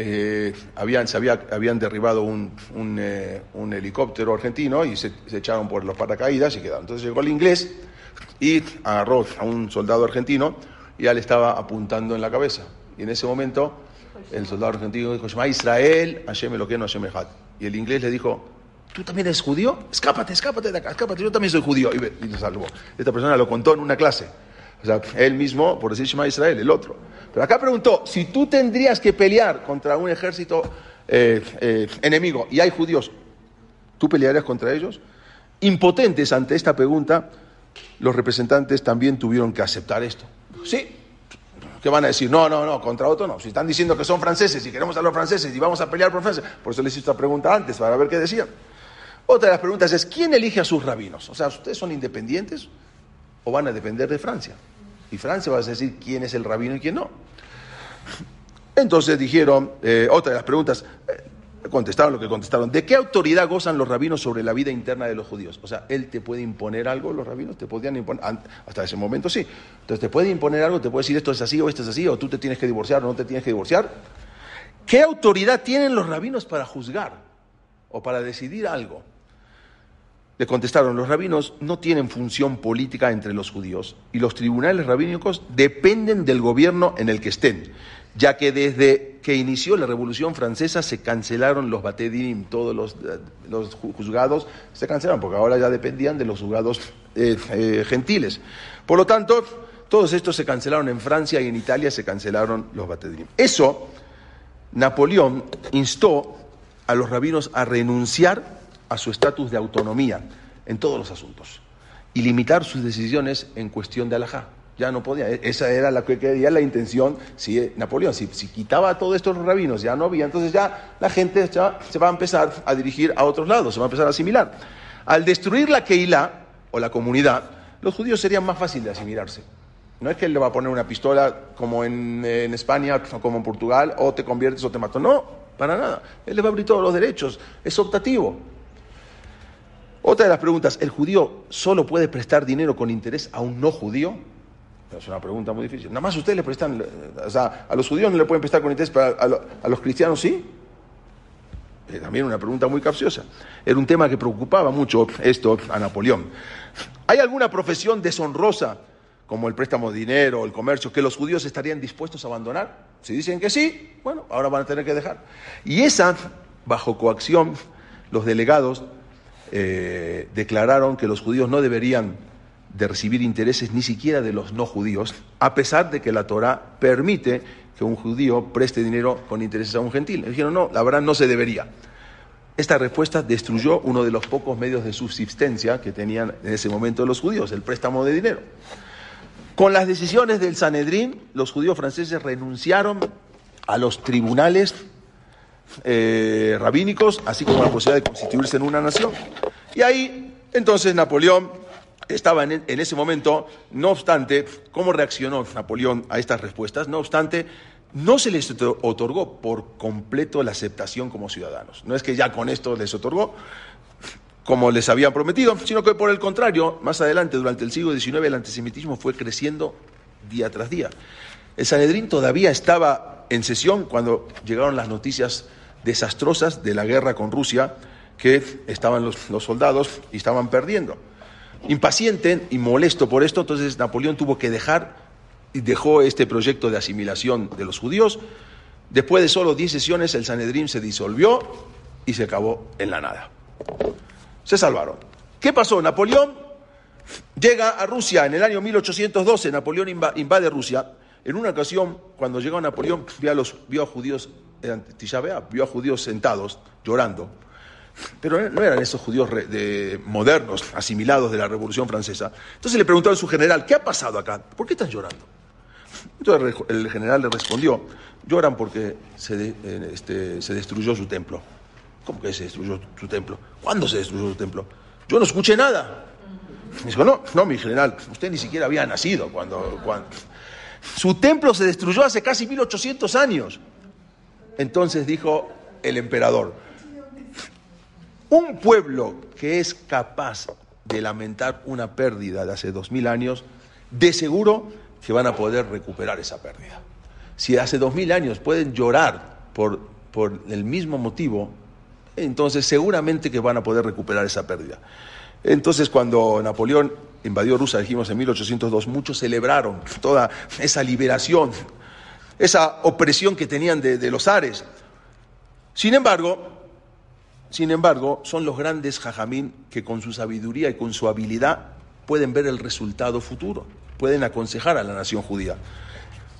eh, habían, se habían derribado un, eh, un, helicóptero argentino y se, echaron por los paracaídas y quedaron. Entonces llegó el inglés y agarró a un soldado argentino y ya le estaba apuntando en la cabeza. Y en ese momento el soldado argentino dijo, Israel, Hashem no Hashem Y el inglés le dijo, ¿tú también eres judío? Escápate, escápate de acá, escápate, yo también soy judío. Y, y lo salvó. Esta persona lo contó en una clase. O sea, él mismo, por decir Shema Israel, el otro. Pero acá preguntó, si tú tendrías que pelear contra un ejército eh, eh, enemigo y hay judíos, ¿tú pelearías contra ellos? Impotentes ante esta pregunta, los representantes también tuvieron que aceptar esto. Sí, van a decir, no, no, no, contra otro no. Si están diciendo que son franceses y queremos a los franceses y vamos a pelear por Francia, por eso les hice esta pregunta antes, para ver qué decían. Otra de las preguntas es, ¿quién elige a sus rabinos? O sea, ¿ustedes son independientes o van a depender de Francia? Y Francia va a decir quién es el rabino y quién no. Entonces dijeron, eh, otra de las preguntas, eh, contestaron lo que contestaron, ¿de qué autoridad gozan los rabinos sobre la vida interna de los judíos? O sea, ¿él te puede imponer algo, los rabinos? ¿Te podían imponer? Hasta ese momento sí. Entonces, ¿te puede imponer algo? ¿Te puede decir esto es así o esto es así? ¿O tú te tienes que divorciar o no te tienes que divorciar? ¿Qué autoridad tienen los rabinos para juzgar o para decidir algo? Le contestaron, los rabinos no tienen función política entre los judíos y los tribunales rabínicos dependen del gobierno en el que estén ya que desde que inició la Revolución Francesa se cancelaron los batedinim, todos los, los, juzgados se cancelaron, porque ahora ya dependían de los juzgados eh, eh, gentiles. Por lo tanto, todos estos se cancelaron en Francia y en Italia se cancelaron los batedinim. Eso, Napoleón instó a los rabinos a renunciar a su estatus de autonomía en todos los asuntos y limitar sus decisiones en cuestión de alajá ya no podía. E-, esa era la que quería la intención, si eh, Napoleón, si, quitaba todos estos rabinos, ya no había, entonces ya la gente se va a empezar a dirigir a otros lados, se va a empezar a asimilar. Al destruir la Keilah, o la comunidad, los judíos serían más fáciles de asimilarse. No es que él le va a poner una pistola como en, España como en Portugal, o te conviertes o te mato. No, para nada. Él le va a abrir todos los derechos. Es optativo. Otra de las preguntas, ¿el judío solo puede prestar dinero con interés a un no judío? Es una pregunta muy difícil. Nada más ustedes le prestan, o sea, a los judíos no le pueden prestar con interés, pero a, los cristianos sí. Es también una pregunta muy capciosa. Era un tema que preocupaba mucho esto a Napoleón. ¿Hay alguna profesión deshonrosa, como el préstamo de dinero, el comercio, que los judíos estarían dispuestos a abandonar? Si dicen que sí, bueno, ahora van a tener que dejar. Y esa, bajo coacción, los delegados eh, declararon que los judíos no deberían de recibir intereses ni siquiera de los no judíos, a pesar de que la Torah permite que un judío preste dinero con intereses a un gentil. Dijeron, no, la verdad no se debería. Esta respuesta destruyó uno de los pocos medios de subsistencia que tenían en ese momento los judíos, el préstamo de dinero. Con las decisiones del Sanedrín, los judíos franceses renunciaron a los tribunales eh, rabínicos, así como a la posibilidad de constituirse en una nación. Y ahí, entonces, Napoleón estaba en, ese momento, no obstante, ¿cómo reaccionó Napoleón a estas respuestas? No obstante, no se les otorgó por completo la aceptación como ciudadanos. No es que ya con esto les otorgó, como les habían prometido, sino que por el contrario, más adelante, durante el siglo XIX, el antisemitismo fue creciendo día tras día. El Sanedrín todavía estaba en sesión cuando llegaron las noticias desastrosas de la guerra con Rusia, que estaban los soldados y estaban perdiendo. Impaciente y molesto por esto, entonces Napoleón tuvo que dejar y dejó este proyecto de asimilación de los judíos. Después de solo 10 sesiones, el Sanedrín se disolvió y se acabó en la nada. Se salvaron. ¿Qué pasó? Napoleón llega a Rusia en el año 1812. Napoleón invade Rusia. En una ocasión, cuando llegó Napoleón, vio a, los, vio a judíos, vio a judíos sentados, llorando. Pero no eran esos judíos modernos, asimilados de la Revolución Francesa. Entonces le preguntó a su general, ¿qué ha pasado acá? ¿Por qué están llorando? Entonces el general le respondió, lloran porque se, este, se destruyó su templo. ¿Cómo que se destruyó su templo? ¿Cuándo se destruyó su templo? Yo no escuché nada. Me dijo, no, no, mi general, usted ni siquiera había nacido cuando, cuando... Su templo se destruyó hace casi 1800 años. Entonces dijo el emperador, un pueblo que es capaz de lamentar una pérdida de hace dos mil años, de seguro que van a poder recuperar esa pérdida. Si hace dos mil años pueden llorar por, por el mismo motivo, entonces seguramente que van a poder recuperar esa pérdida. Entonces cuando Napoleón invadió Rusia, dijimos en 1802, muchos celebraron toda esa liberación, esa opresión que tenían de, de los ares. Sin embargo, sin embargo, son los grandes jajamín que con su sabiduría y con su habilidad pueden ver el resultado futuro, pueden aconsejar a la nación judía.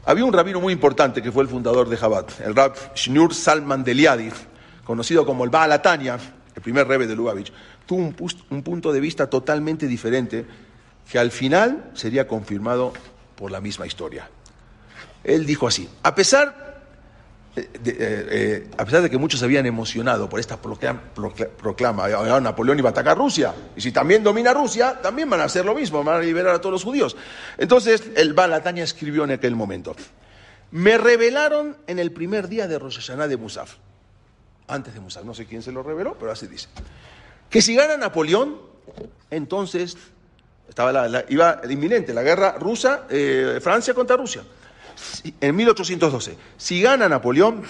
Había un rabino muy importante que fue el fundador de Jabat, el rab Shnur Salman Deliadi, conocido como el Baal Atania, el primer rebe de Lubavitch, tuvo un, un punto de vista totalmente diferente que al final sería confirmado por la misma historia. él dijo así, a pesar de, de, eh, a pesar de que muchos se habían emocionado por esta proclama, Napoleón iba a atacar Rusia, y si también domina Rusia, también van a hacer lo mismo, van a liberar a todos los judíos. Entonces, el Balatania escribió en aquel momento, me revelaron en el primer día de Rosh de Musaf, antes de Musaf, no sé quién se lo reveló, pero así dice, que si gana Napoleón, entonces estaba la, iba inminente la guerra rusa, eh, Francia contra Rusia en 1812, si gana Napoleón,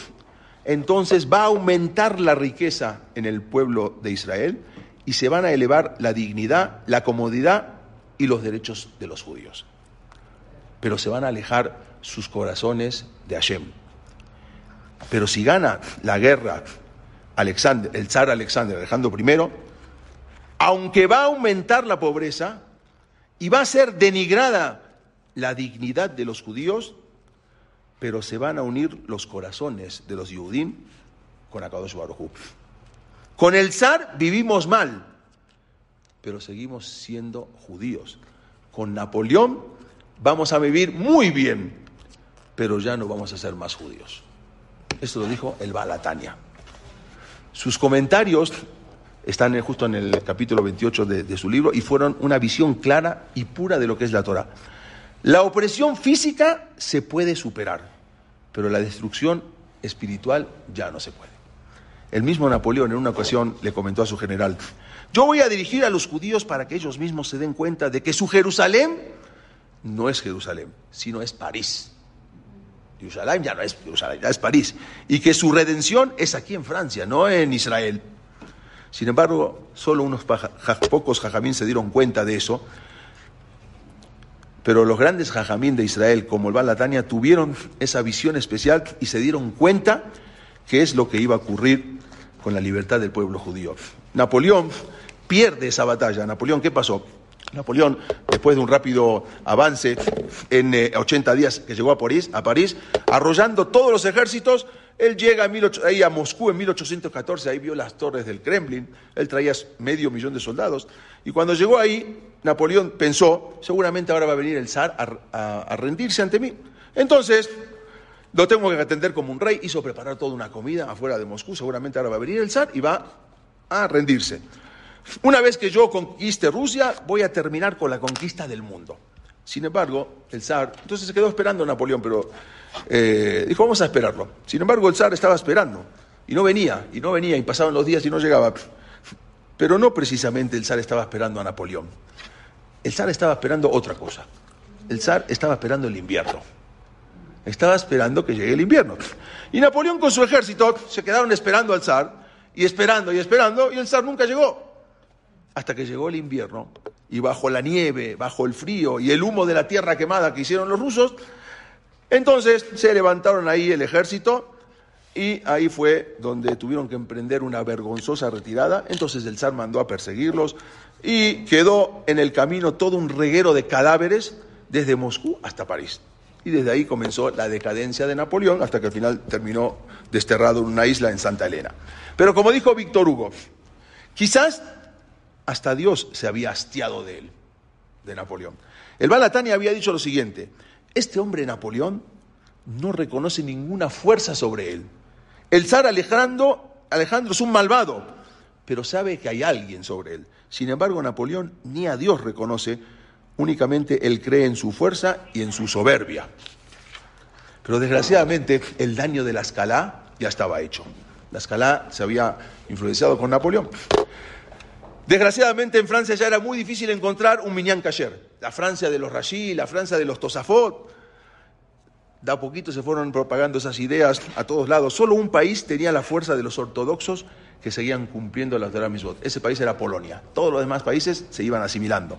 entonces va a aumentar la riqueza en el pueblo de Israel y se van a elevar la dignidad, la comodidad y los derechos de los judíos. Pero se van a alejar sus corazones de Hashem. Pero si gana la guerra Alexander, el zar Alexander Alejandro I, aunque va a aumentar la pobreza y va a ser denigrada la dignidad de los judíos, pero se van a unir los corazones de los Yehudim con Akadosh Baruj Con el zar vivimos mal, pero seguimos siendo judíos. Con Napoleón vamos a vivir muy bien, pero ya no vamos a ser más judíos. Esto lo dijo el Balatania. Sus comentarios están justo en el capítulo 28 de, de, su libro y fueron una visión clara y pura de lo que es la Torah. La opresión física se puede superar, pero la destrucción espiritual ya no se puede. El mismo Napoleón en una ocasión le comentó a su general, yo voy a dirigir a los judíos para que ellos mismos se den cuenta de que su Jerusalén no es Jerusalén, sino es París. Jerusalén ya no es Jerusalén, ya es París. Y que su redención es aquí en Francia, no en Israel. Sin embargo, solo unos pocos jajamín se dieron cuenta de eso pero los grandes jajamín de Israel, como el Balatania, tuvieron esa visión especial y se dieron cuenta que es lo que iba a ocurrir con la libertad del pueblo judío. Napoleón pierde esa batalla. Napoleón, ¿qué pasó? Napoleón, después de un rápido avance en eh, 80 días que llegó a París, a París, arrollando todos los ejércitos, él llega a, 18, ahí a Moscú en 1814, ahí vio las torres del Kremlin, él traía medio millón de soldados, y cuando llegó ahí, Napoleón pensó, seguramente ahora va a venir el zar a, a, a rendirse ante mí. Entonces, lo tengo que atender como un rey, hizo preparar toda una comida afuera de Moscú, seguramente ahora va a venir el zar y va a rendirse. Una vez que yo conquiste Rusia, voy a terminar con la conquista del mundo. Sin embargo, el zar, entonces se quedó esperando a Napoleón, pero eh, dijo, vamos a esperarlo. Sin embargo, el zar estaba esperando y no venía, y no venía, y pasaban los días y no llegaba. Pero no precisamente el zar estaba esperando a Napoleón. El zar estaba esperando otra cosa. El zar estaba esperando el invierno. Estaba esperando que llegue el invierno. Y Napoleón con su ejército se quedaron esperando al zar, y esperando y esperando, y el zar nunca llegó. Hasta que llegó el invierno, y bajo la nieve, bajo el frío y el humo de la tierra quemada que hicieron los rusos, entonces se levantaron ahí el ejército y ahí fue donde tuvieron que emprender una vergonzosa retirada. Entonces el zar mandó a perseguirlos y quedó en el camino todo un reguero de cadáveres desde Moscú hasta París. Y desde ahí comenzó la decadencia de Napoleón hasta que al final terminó desterrado en una isla en Santa Elena. Pero como dijo Víctor Hugo, quizás hasta Dios se había hastiado de él, de Napoleón. El Balatani había dicho lo siguiente, este hombre Napoleón no reconoce ninguna fuerza sobre él. El zar Alejandro, Alejandro es un malvado, pero sabe que hay alguien sobre él. Sin embargo, Napoleón ni a Dios reconoce, únicamente él cree en su fuerza y en su soberbia. Pero desgraciadamente el daño de la escalá ya estaba hecho. La escalá se había influenciado con Napoleón. Desgraciadamente en Francia ya era muy difícil encontrar un Minyan Kasher. La Francia de los Rashi, la Francia de los Tosafot. De a poquito se fueron propagando esas ideas a todos lados. Solo un país tenía la fuerza de los ortodoxos que seguían cumpliendo las Torah Mitzvot. Ese país era Polonia. Todos los demás países se iban asimilando.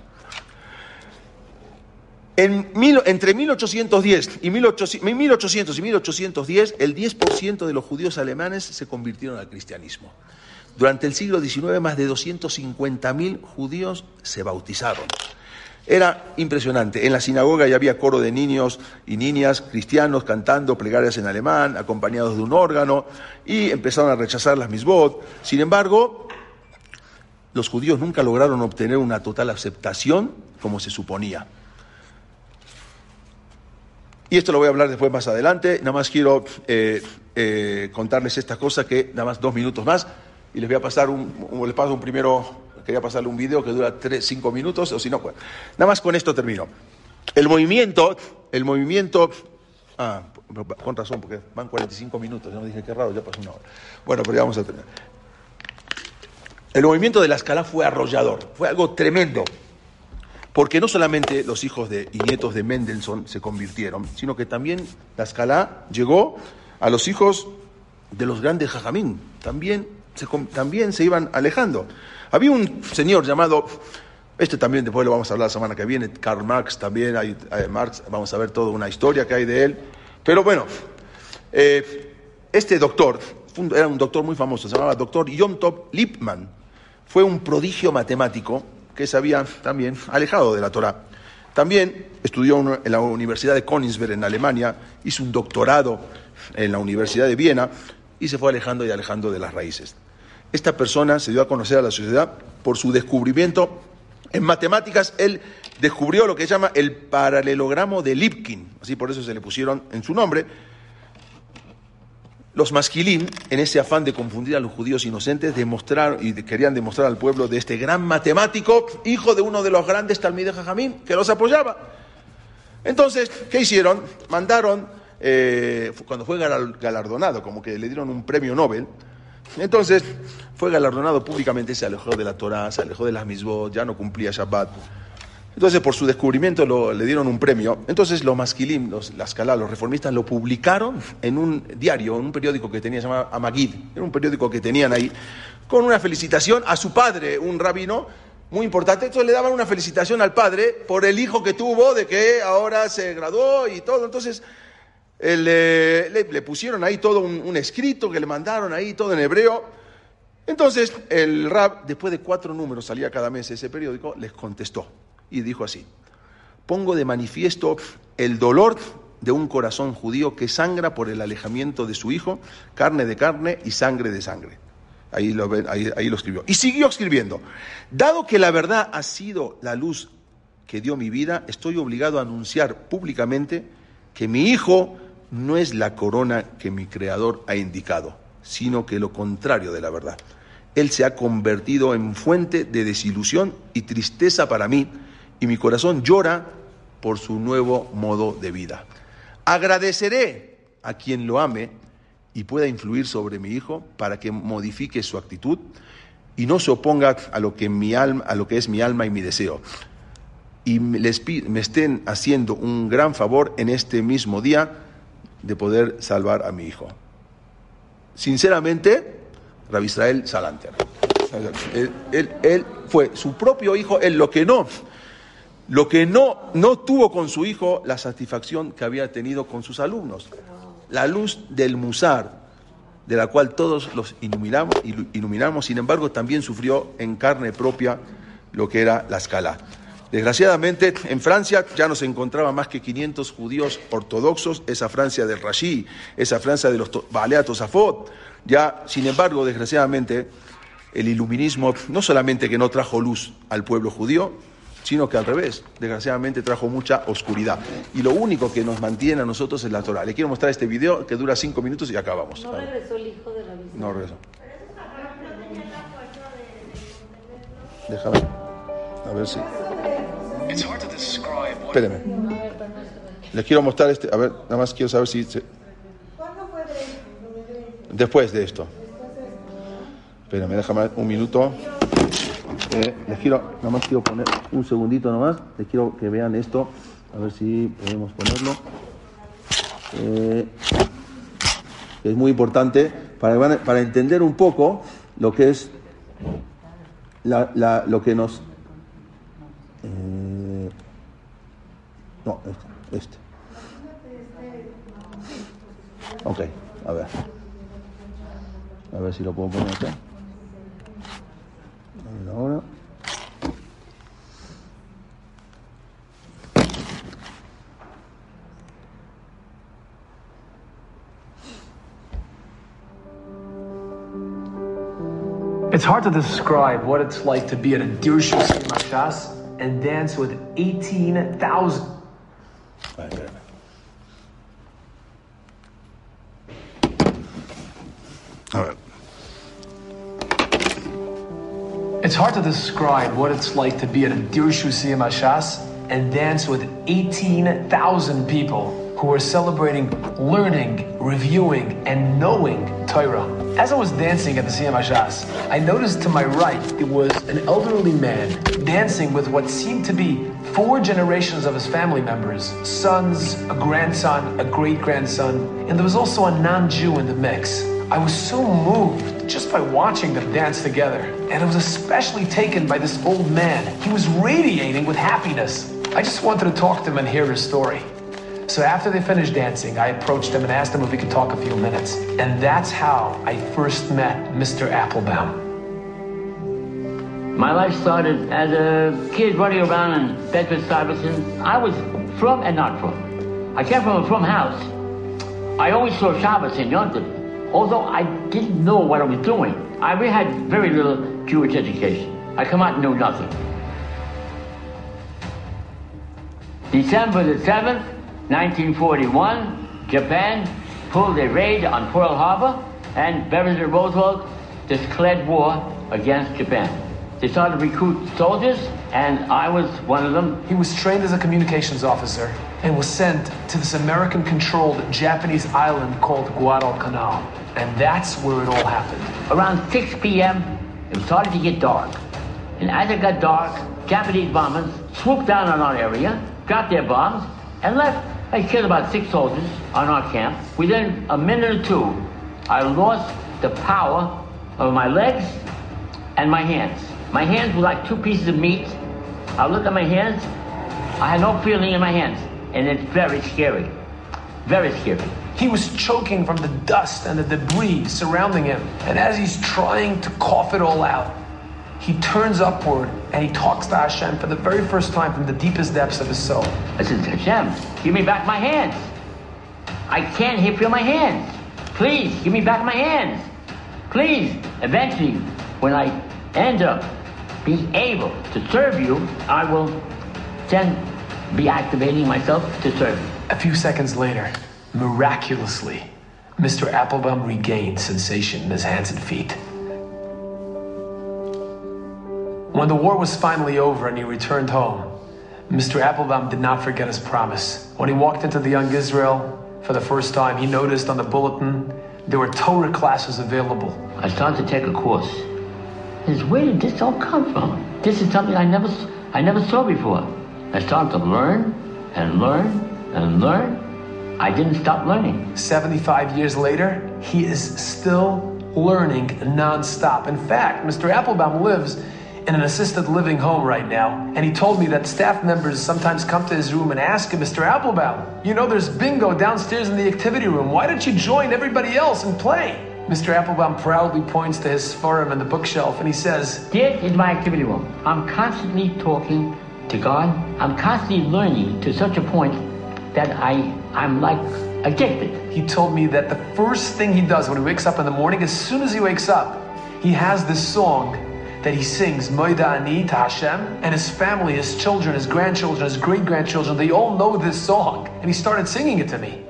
En mil, entre 1810 y 1800, 1800 y 1810, el 10% de los judíos alemanes se convirtieron al cristianismo. Durante el siglo XIX, más de 250.000 judíos se bautizaron. Era impresionante. En la sinagoga ya había coro de niños y niñas cristianos cantando plegarias en alemán, acompañados de un órgano, y empezaron a rechazar las misbot. Sin embargo, los judíos nunca lograron obtener una total aceptación como se suponía. Y esto lo voy a hablar después más adelante. Nada más quiero eh, eh, contarles esta cosa que nada más dos minutos más. Y les voy a pasar un, les paso un primero, quería pasarle un video que dura tres, cinco minutos, o si no, pues. Nada más con esto termino. El movimiento, el movimiento, ah, con razón, porque van 45 minutos, yo no dije qué raro, ya pasó una hora. Bueno, pero ya vamos a terminar. El movimiento de la escala fue arrollador, fue algo tremendo. Porque no solamente los hijos de, y nietos de Mendelssohn se convirtieron, sino que también la escala llegó a los hijos de los grandes jajamín. También también se iban alejando. Había un señor llamado, este también después lo vamos a hablar la semana que viene, Karl Marx también, hay, Marx, vamos a ver toda una historia que hay de él. Pero bueno, eh, este doctor, era un doctor muy famoso, se llamaba doctor Yom Tov Lipman. Fue un prodigio matemático que se había también alejado de la Torah. También estudió en la Universidad de Königsberg en Alemania, hizo un doctorado en la Universidad de Viena y se fue alejando y alejando de las raíces. Esta persona se dio a conocer a la sociedad por su descubrimiento en matemáticas. Él descubrió lo que se llama el paralelogramo de Lipkin, así por eso se le pusieron en su nombre, los masquilín, en ese afán de confundir a los judíos inocentes, demostraron y querían demostrar al pueblo de este gran matemático, hijo de uno de los grandes talmides Jajamín, que los apoyaba. Entonces, ¿qué hicieron? Mandaron, eh, cuando fue galar- galardonado, como que le dieron un premio Nobel, entonces fue galardonado públicamente, se alejó de la Torah, se alejó de las misbot, ya no cumplía Shabbat. Entonces, por su descubrimiento le dieron un premio. Entonces, los masquilim, los, las Calá, los reformistas, lo publicaron en un diario, en un periódico que tenía, se llamaba Amagid. Era un periódico que tenían ahí, con una felicitación a su padre, un rabino muy importante. Entonces, le daban una felicitación al padre por el hijo que tuvo, de que ahora se graduó y todo. Entonces, eh, le, pusieron ahí todo un, un escrito que le mandaron ahí, todo en hebreo. Entonces, el rab, después de cuatro números, salía cada mes ese periódico, les contestó y dijo así, pongo de manifiesto el dolor de un corazón judío que sangra por el alejamiento de su hijo, carne de carne y sangre de sangre. Ahí lo, ahí, ahí lo escribió. Y siguió escribiendo, dado que la verdad ha sido la luz que dio mi vida, estoy obligado a anunciar públicamente que mi hijo no es la corona que mi creador ha indicado, sino que lo contrario de la verdad. Él se ha convertido en fuente de desilusión y tristeza para mí, y mi corazón llora por su nuevo modo de vida. Agradeceré a quien lo ame y pueda influir sobre mi hijo para que modifique su actitud y no se oponga a lo que, mi alma, a lo que es mi alma y mi deseo y les me estén haciendo un gran favor en este mismo día de poder salvar a mi hijo. Sinceramente, Rabbi Israel Salanter. Él, él- fue su propio hijo, él lo que no, lo que no, no tuvo con su hijo la satisfacción que había tenido con sus alumnos. La luz del Musar, de la cual todos los iluminamos, ilu- iluminamos, sin embargo, también sufrió en carne propia lo que era la escala. Desgraciadamente, en Francia ya no se encontraban más que 500 judíos ortodoxos, esa Francia del Rashi, esa Francia de los to- Baalea Tosafot. Ya, sin embargo, desgraciadamente, el iluminismo no solamente que no trajo luz al pueblo judío, sino que al revés, desgraciadamente trajo mucha oscuridad. Y lo único que nos mantiene a nosotros es la Torah. Le quiero mostrar este video que dura cinco minutos y acabamos. No regresó el hijo de la No regreso. Déjame. A ver si. Espéreme. Les quiero mostrar este. A ver, nada más quiero saber si. se- Después de esto. Espérame, déjame un minuto. Eh, les quiero, nada más quiero poner un segundito nomás. Les quiero que vean esto. A ver si podemos ponerlo. Eh, es muy importante para, para entender un poco lo que es la- la- lo que nos eh, no, este, este. Ok, a ver. A ver si lo puedo poner acá. Ahora. It's hard to describe what it's like to be at a douche Dirshu Mashas and dance with eighteen thousand. All right. It's hard to describe what it's like to be at a Dirshu Siyamashas and dance with 18,000 people who are celebrating learning, reviewing, and knowing Torah. As I was dancing at the Siyam Hashas, I noticed to my right it was an elderly man dancing with what seemed to be four generations of his family members sons, a grandson, a great grandson, and there was also a non Jew in the mix. I was so moved just by watching them dance together. And I was especially taken by this old man. He was radiating with happiness. I just wanted to talk to him and hear his story. So after they finished dancing, I approached them and asked them if we could talk a few minutes. And that's how I first met Mr. Applebaum. My life started as a kid running around in Bedford Stuyvesant. I was from and not from. I came from a from house. I always saw Shabbos in Yontif, although I didn't know what I was doing. I really had very little Jewish education. I come out and knew nothing. December the 7th, 1941, Japan pulled a raid on Pearl Harbor and Beresford Roosevelt declared war against Japan. They started to recruit soldiers, and I was one of them. He was trained as a communications officer and was sent to this American controlled Japanese island called Guadalcanal. And that's where it all happened. Around 6 p.m., it started to get dark. And as it got dark, Japanese bombers swooped down on our area, dropped their bombs, and left. I killed about six soldiers on our camp. Within a minute or two, I lost the power of my legs and my hands. My hands were like two pieces of meat. I looked at my hands, I had no feeling in my hands, and it's very scary. Very scary. He was choking from the dust and the debris surrounding him. And as he's trying to cough it all out, he turns upward and he talks to Hashem for the very first time from the deepest depths of his soul. I said, Hashem, give me back my hands. I can't feel my hands. Please, give me back my hands. Please. Eventually, when I end up being able to serve you, I will then be activating myself to serve you. A few seconds later, miraculously, Mr. Applebaum regained sensation in his hands and feet. When the war was finally over and he returned home, Mr. Applebaum did not forget his promise. When he walked into the Young Israel for the first time, he noticed on the bulletin there were Torah classes available. I started to take a course. I said, where did this all come from? This is something I never, I never saw before. I started to learn and learn and learn. I didn't stop learning. 75 years later, he is still learning nonstop. In fact, Mr. Applebaum lives in an assisted living home right now, and he told me that staff members sometimes come to his room and ask him, Mr. Applebaum, you know there's bingo downstairs in the activity room. Why don't you join everybody else and play? Mr. Applebaum proudly points to his forum and the bookshelf, and he says, This is my activity room. I'm constantly talking to God. I'm constantly learning to such a point that I, I'm like addicted. He told me that the first thing he does when he wakes up in the morning, as soon as he wakes up, he has this song that he sings, Moida Ani to Hashem, and his family, his children, his grandchildren, his great grandchildren, they all know this song. And he started singing it to me.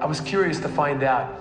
I was curious to find out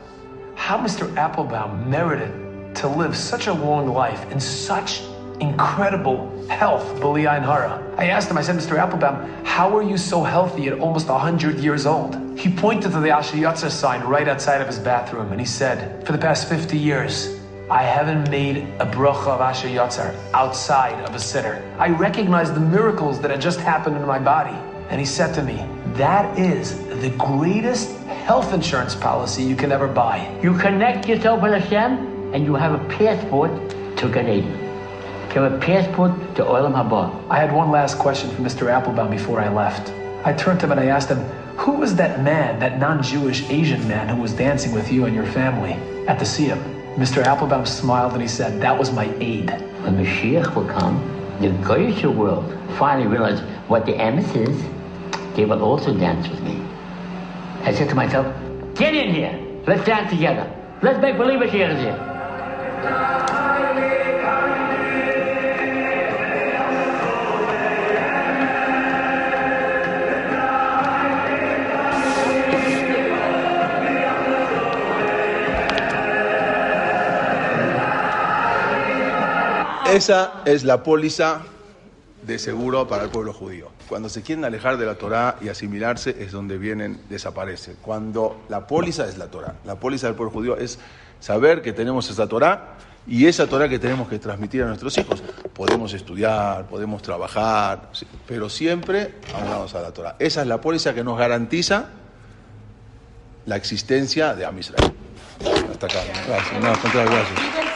how Mr. Applebaum merited to live such a long life in such incredible health, B'li'ayin Hara. I asked him, I said, Mr. Applebaum, how are you so healthy at almost 100 years old? He pointed to the Asher Yatzer sign right outside of his bathroom and he said, for the past 50 years, I haven't made a bracha of Asher Yatzer outside of a sitter. I recognize the miracles that had just happened in my body. And he said to me, that is the greatest health insurance policy you can ever buy. You connect yourself with Hashem, and you have a passport to Eden. You have a passport to Olam Haba. I had one last question for Mr. Applebaum before I left. I turned to him and I asked him, Who was that man, that non Jewish Asian man who was dancing with you and your family at the Siyam? Mr. Applebaum smiled and he said, That was my aide. When Mashiach will come, the Goyish world finally realize what the emes is. They will also dance with me. I said to myself, Get in here. Let's dance together. Let's make believe Mashiach is here. Esa es la póliza de seguro para el pueblo judío. Cuando se quieren alejar de la Torá y asimilarse es donde vienen, desaparece. Cuando la póliza es la Torá, la póliza del pueblo judío es saber que tenemos esa Torá y esa Torá que tenemos que transmitir a nuestros hijos. Podemos estudiar, podemos trabajar, pero siempre aunados a la Torá. Esa es la póliza que nos garantiza la existencia de Am Israel. Hasta acá. Gracias.